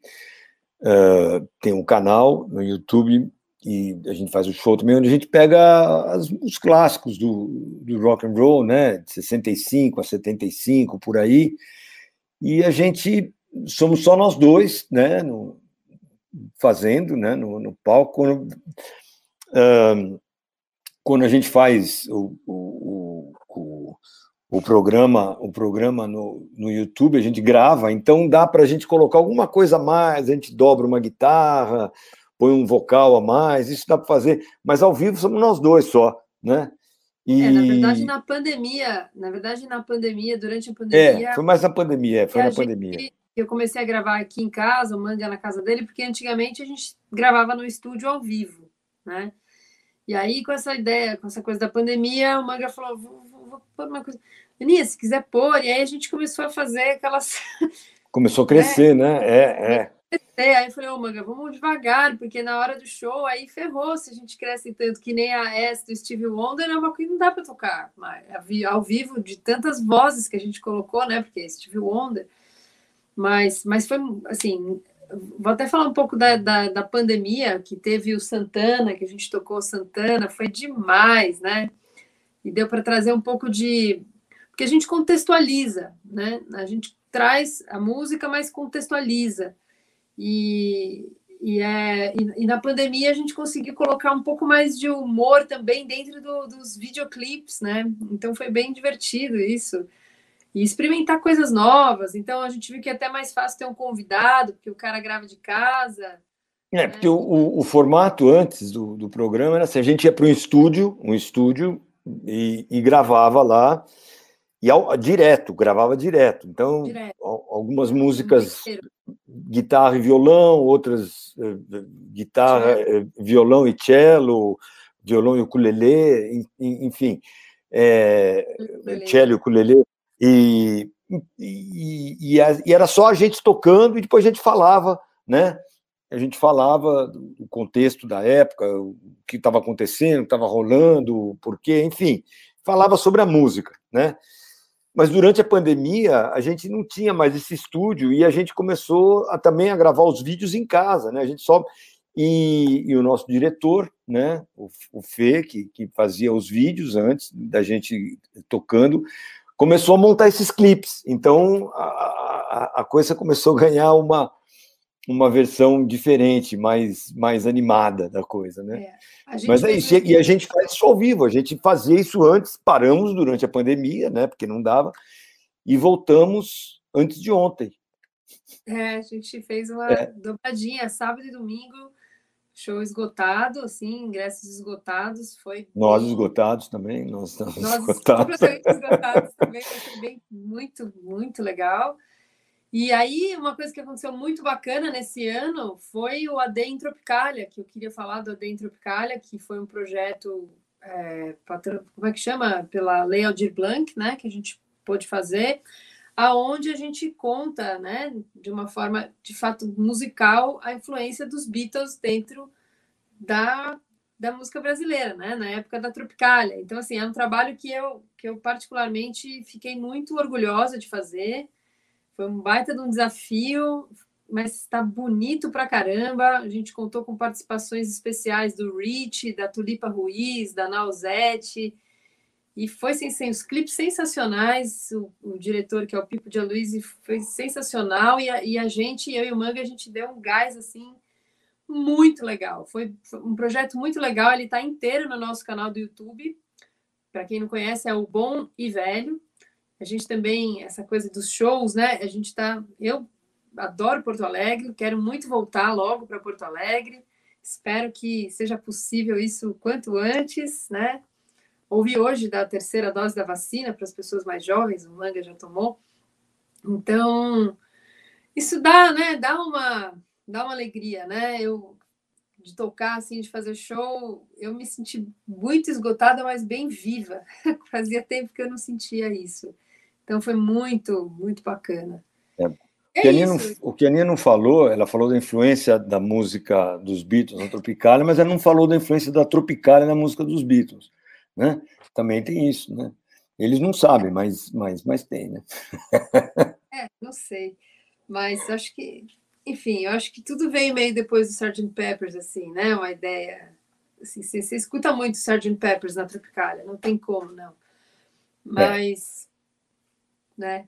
uh, tem um canal no YouTube e a gente faz o show também, onde a gente pega as, os clássicos do, do rock and roll, né, de 65 a 75, por aí, e a gente, somos só nós dois, né, no, fazendo, né, no, no palco, quando, quando a gente faz o, o, o, o programa, o programa no, no YouTube, a gente grava, então dá para a gente colocar alguma coisa a mais, a gente dobra uma guitarra, põe um vocal a mais, isso dá para fazer, mas ao vivo somos nós dois só, né? E... É, na verdade, na pandemia, na verdade, na pandemia, durante a pandemia. É, foi mais na pandemia, foi na pandemia. Gente, eu comecei a gravar aqui em casa, o Manga na casa dele, porque antigamente a gente gravava no estúdio ao vivo né? E aí, com essa ideia, com essa coisa da pandemia, o Manga falou: vou, vou, vou pôr uma coisa. Aninha, se quiser pôr, e aí a gente começou a fazer aquelas. Começou a crescer, é, né? É, é. Aí eu falei, ô oh, Manga, vamos devagar, porque na hora do show aí ferrou se a gente cresce tanto que nem a S do Steve Wonder, é uma coisa que não dá para tocar ao vivo de tantas vozes que a gente colocou, né? Porque é Steve Wonder. Mas, mas foi assim, vou até falar um pouco da, da, da, pandemia, que teve o Santana, que a gente tocou Santana, foi demais, né? E deu para trazer um pouco de. Porque a gente contextualiza, né? A gente traz a música, mas contextualiza. E, e, é, e, e na pandemia a gente conseguiu colocar um pouco mais de humor também dentro do, dos videoclipes, né? Então foi bem divertido isso e experimentar coisas novas. Então a gente viu que é até mais fácil ter um convidado, porque o cara grava de casa. É, né? porque o, o, formato antes do, do programa era assim, a gente ia para um estúdio, um estúdio, e, e gravava lá, e ao, direto, gravava direto. Então, direto. algumas músicas, guitarra e violão, outras uh, guitarra, uh, violão e cello, violão e ukulele, enfim, é, cello e ukulele, e, e, e, e, era só a gente tocando e depois a gente falava, né? A gente falava do contexto da época, o que estava acontecendo, o que estava rolando, o porquê, enfim, falava sobre a música, né? Mas durante a pandemia, a gente não tinha mais esse estúdio e a gente começou a, também a gravar os vídeos em casa, né? A gente só e, e, o nosso diretor, né, o, o Fê, que, que fazia os vídeos antes da gente tocando, começou a montar esses clipes. Então a, a, a, coisa começou a ganhar uma, uma versão diferente, mais, mais animada da coisa, né? É. Mas é isso, e a gente faz isso ao vivo, a gente fazia isso antes, paramos durante a pandemia, né? Porque não dava, e voltamos antes de ontem. É, a gente fez uma é. dobradinha, sábado e domingo, Show esgotado, assim, ingressos esgotados, foi... Nós esgotados também, nós estamos nós esgotados. esgotados também, foi bem, muito, muito legal. E aí, uma coisa que aconteceu muito bacana nesse ano foi o AD em Tropicália, que eu queria falar do AD em Tropicália, que foi um projeto, é, como é que chama? Pela Lei Aldir Blanc, né, que a gente pôde fazer, aonde a gente conta, né, de uma forma de fato musical, a influência dos Beatles dentro da, da música brasileira, né, na época da Tropicália. Então, assim, é um trabalho que eu que eu particularmente fiquei muito orgulhosa de fazer. Foi um baita de um desafio, mas está bonito pra caramba. A gente contou com participações especiais do Rich, da Tulipa Ruiz, da Nausete, e foi sem, sem os clipes sensacionais. O, o, diretor, que é o Pipo de Aloysio, foi sensacional. E a, e a, gente, eu e o Manga, a gente deu um gás assim muito legal. Foi, foi um projeto muito legal. Ele está inteiro no nosso canal do YouTube. Para quem não conhece, é o Bom e Velho. A gente também, essa coisa dos shows, né? A gente está. Eu adoro Porto Alegre, quero muito voltar logo para Porto Alegre. Espero que seja possível isso quanto antes, né? Ouvi hoje da terceira dose da vacina para as pessoas mais jovens, o Manga já tomou. Então, isso dá, né? Dá uma, dá uma alegria, né? Eu de tocar assim, de fazer show, eu me senti muito esgotada, mas bem viva. Fazia tempo que eu não sentia isso. Então foi muito, muito bacana. É. É o, que a Aninha não falou, ela falou da influência da música dos Beatles na Tropicália, mas ela não falou da influência da Tropicália na música dos Beatles né? Também tem isso, né? Eles não sabem, mas, mas, mas tem, né? é, não sei. Mas acho que, enfim, eu acho que tudo veio meio depois do Sgt. Peppers, assim, né? Uma ideia. Assim, você, você escuta muito Sgt. Peppers na Tropicália, não tem como, não. É. Mas, é. né?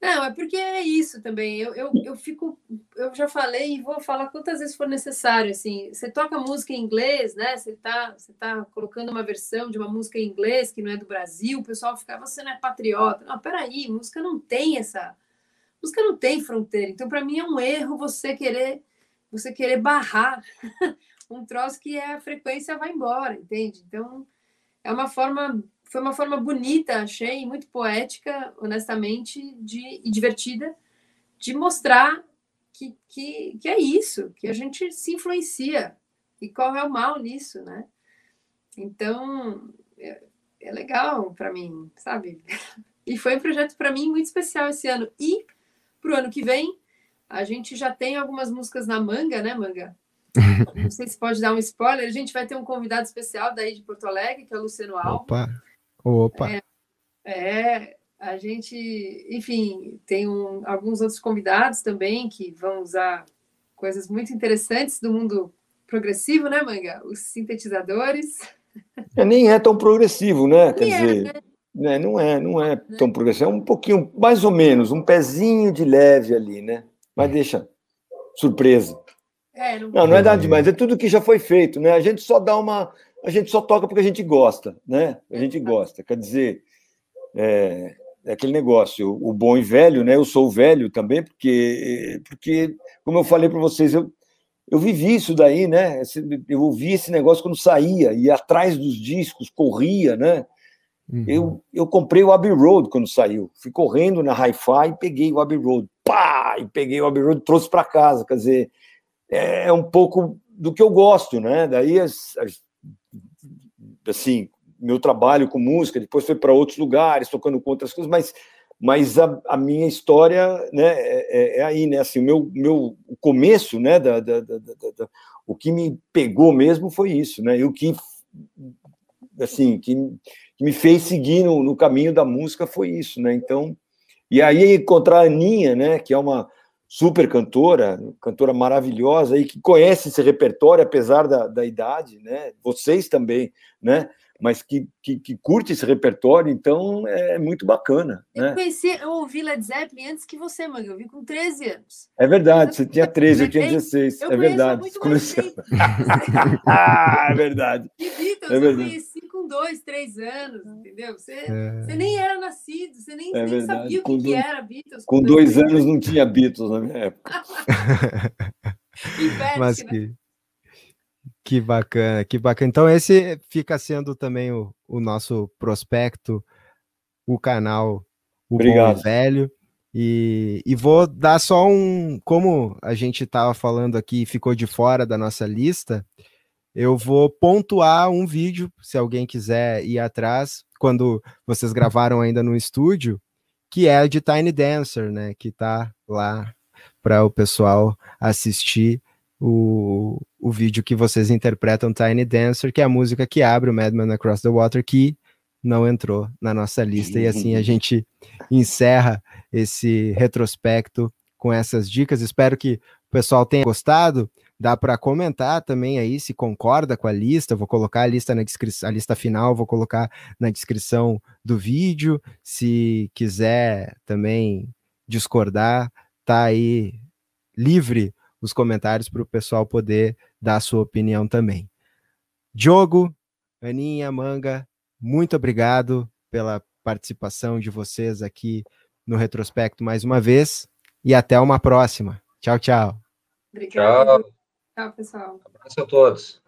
Não, é porque é isso também. Eu, eu, eu fico, eu já falei e vou falar quantas vezes for necessário. Assim, você toca música em inglês, né? Você tá, você tá colocando uma versão de uma música em inglês que não é do Brasil. O pessoal fica, você não é patriota? Não, peraí, música não tem essa, música não tem fronteira. Então, para mim é um erro você querer, você querer barrar um troço que é a frequência vai embora, entende? Então, é uma forma foi uma forma bonita, achei, muito poética, honestamente, de, e divertida, de mostrar que, que, que é isso, que a gente se influencia e qual é o mal nisso, né? Então, é, é legal para mim, sabe? E foi um projeto para mim muito especial esse ano. E para o ano que vem, a gente já tem algumas músicas na manga, né, Manga? Não sei se pode dar um spoiler. A gente vai ter um convidado especial daí de Porto Alegre, que é o Luciano Alves. Opa! Opa! É, é, a gente, enfim, tem um, alguns outros convidados também que vão usar coisas muito interessantes do mundo progressivo, né, Manga? Os sintetizadores. É, nem é tão progressivo, né? Quer é, dizer, né? né? não é, não é né? tão progressivo, é um pouquinho, mais ou menos, um pezinho de leve ali, né? Mas deixa surpresa. É, não... não, não é nada demais, é tudo que já foi feito, né? A gente só dá uma a gente só toca porque a gente gosta, né? A gente gosta. Quer dizer, é, é aquele negócio, o, bom e velho, né? Eu sou velho também, porque, porque como eu falei para vocês, eu, eu vivi isso daí, né? Eu ouvi esse negócio quando saía, ia atrás dos discos, corria, né? Uhum. Eu, eu comprei o Abbey Road quando saiu. Fui correndo na Hi-Fi e peguei o Abbey Road. Pá! E peguei o Abbey Road e trouxe para casa. Quer dizer, é um pouco do que eu gosto, né? Daí as, as assim, meu trabalho com música, depois foi para outros lugares, tocando com outras coisas, mas, mas a, a minha história né, é, é, é, aí, né? Assim, o meu, meu começo, né? Da, da, da, da, o que me pegou mesmo foi isso, né? E o que assim que, que me fez seguir no, no, caminho da música foi isso, né? Então, e aí encontrar a Aninha, né? Que é uma super cantora, cantora maravilhosa e que conhece esse repertório apesar da, da idade, né? Vocês também, né? Mas que, que, que curte esse repertório, então é muito bacana. Eu né? conheci, eu ouvi Led Zeppelin antes que você, mãe. Eu vi com 13 anos. É verdade, você tinha 13, eu tinha 16. Eu é verdade. Muito Comecei... ah, é verdade. É verdade. Com dois, três anos, entendeu? Você, é... você nem era nascido, você nem, é nem sabia o que, que, era Beatles. Com, dois, dois anos não tinha Beatles na minha época. Mas né? que, que bacana, que bacana. Então, esse fica sendo também o, o nosso prospecto, o canal O Obrigado. Bom e Velho. E, e vou dar só um. Como a gente estava falando aqui ficou de fora da nossa lista, eu vou pontuar um vídeo, se alguém quiser ir atrás, quando vocês gravaram ainda no estúdio, que é de Tiny Dancer, né? Que tá lá para o pessoal assistir o, o vídeo que vocês interpretam Tiny Dancer, que é a música que abre o Madman Across the Water, que não entrou na nossa lista. E assim a gente encerra esse retrospecto com essas dicas. Espero que o pessoal tenha gostado. Dá para comentar também aí se concorda com a lista. Vou colocar a lista na descrição, a lista final, vou colocar na descrição do vídeo. Se quiser também discordar, tá aí livre os comentários para o pessoal poder dar a sua opinião também. Diogo, Aninha, Manga, muito obrigado pela participação de vocês aqui no retrospecto mais uma vez e até uma próxima. Tchau, tchau. Obrigada. Tchau, tchau pessoal. Abraço a todos.